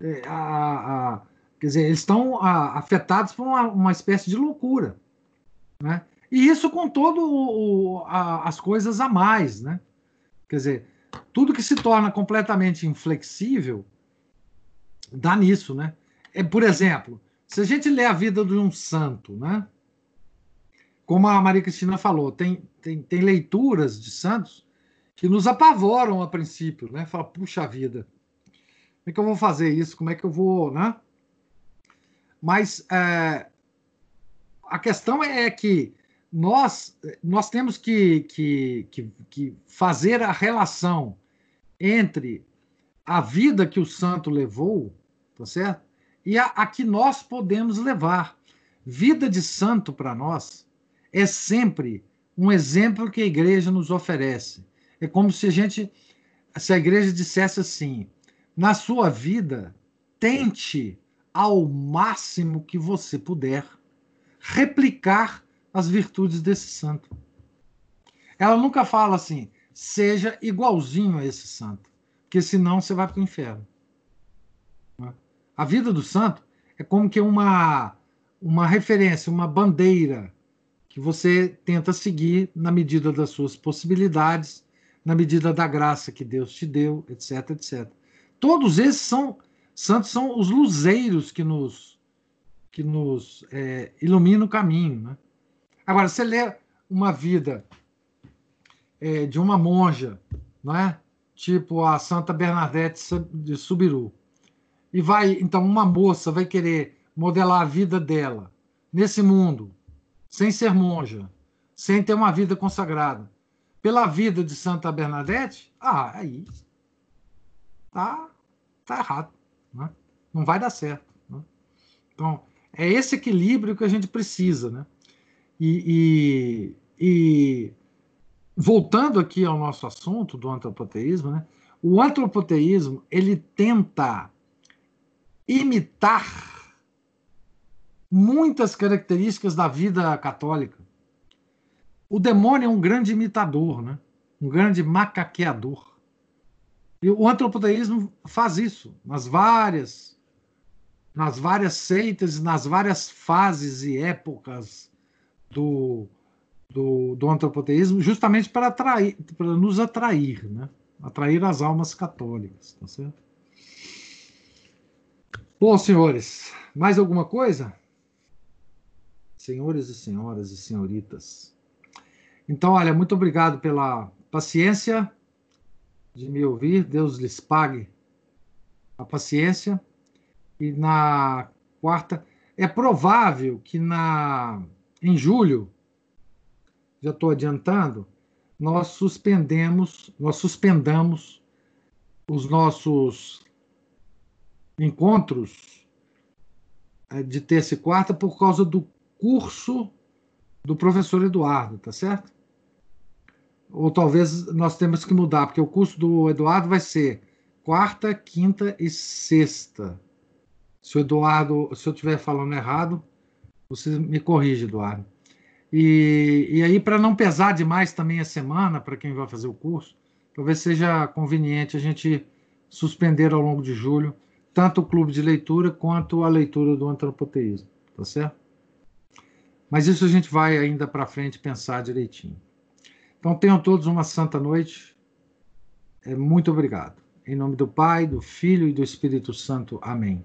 É, a, a, quer dizer, eles estão afetados por uma, uma espécie de loucura. Né? E isso com todo as coisas a mais, né? Quer dizer, tudo que se torna completamente inflexível dá nisso, né? É, por exemplo, se a gente lê a vida de um santo, né? Como a Maria Cristina falou, tem, tem, tem leituras de santos que nos apavoram a princípio, né? Fala, puxa vida, como é que eu vou fazer isso? Como é que eu vou, né? Mas é, a questão é que nós, nós temos que, que, que, que fazer a relação entre a vida que o santo levou, tá certo? E a, a que nós podemos levar. Vida de santo para nós é sempre um exemplo que a igreja nos oferece. É como se a gente, se a igreja dissesse assim: na sua vida, tente ao máximo que você puder replicar as virtudes desse santo. Ela nunca fala assim, seja igualzinho a esse santo, porque senão você vai para o inferno. A vida do santo é como que uma, uma referência, uma bandeira que você tenta seguir na medida das suas possibilidades, na medida da graça que Deus te deu, etc, etc. Todos esses são santos são os luzeiros que nos que nos é, iluminam o caminho, né? Agora, você lê uma vida é, de uma monja, não é? Tipo a Santa Bernadette de Subiru. E vai, então, uma moça vai querer modelar a vida dela nesse mundo, sem ser monja, sem ter uma vida consagrada, pela vida de Santa Bernadette, ah, aí tá, tá errado. Né? Não vai dar certo. Né? Então, é esse equilíbrio que a gente precisa, né? E, e, e, voltando aqui ao nosso assunto do antropoteísmo, né? o antropoteísmo ele tenta imitar muitas características da vida católica. O demônio é um grande imitador, né? um grande macaqueador. E o antropoteísmo faz isso nas várias nas várias seitas, nas várias fases e épocas do, do, do antropoteísmo, justamente para atrair, para nos atrair, né? Atrair as almas católicas, tá certo? Bom, senhores, mais alguma coisa? Senhores e senhoras e senhoritas. Então, olha, muito obrigado pela paciência de me ouvir. Deus lhes pague a paciência. E na quarta, é provável que na em julho, já estou adiantando, nós suspendemos, nós suspendamos os nossos encontros é, de terça e quarta por causa do curso do professor Eduardo, tá certo? Ou talvez nós temos que mudar, porque o curso do Eduardo vai ser quarta, quinta e sexta. Se o Eduardo, se eu estiver falando errado, você me corrige, Eduardo. E, e aí, para não pesar demais também a semana, para quem vai fazer o curso, talvez seja conveniente a gente suspender ao longo de julho tanto o clube de leitura quanto a leitura do antropoteísmo, tá certo? Mas isso a gente vai ainda para frente pensar direitinho. Então tenham todos uma santa noite. É, muito obrigado. Em nome do Pai, do Filho e do Espírito Santo. Amém.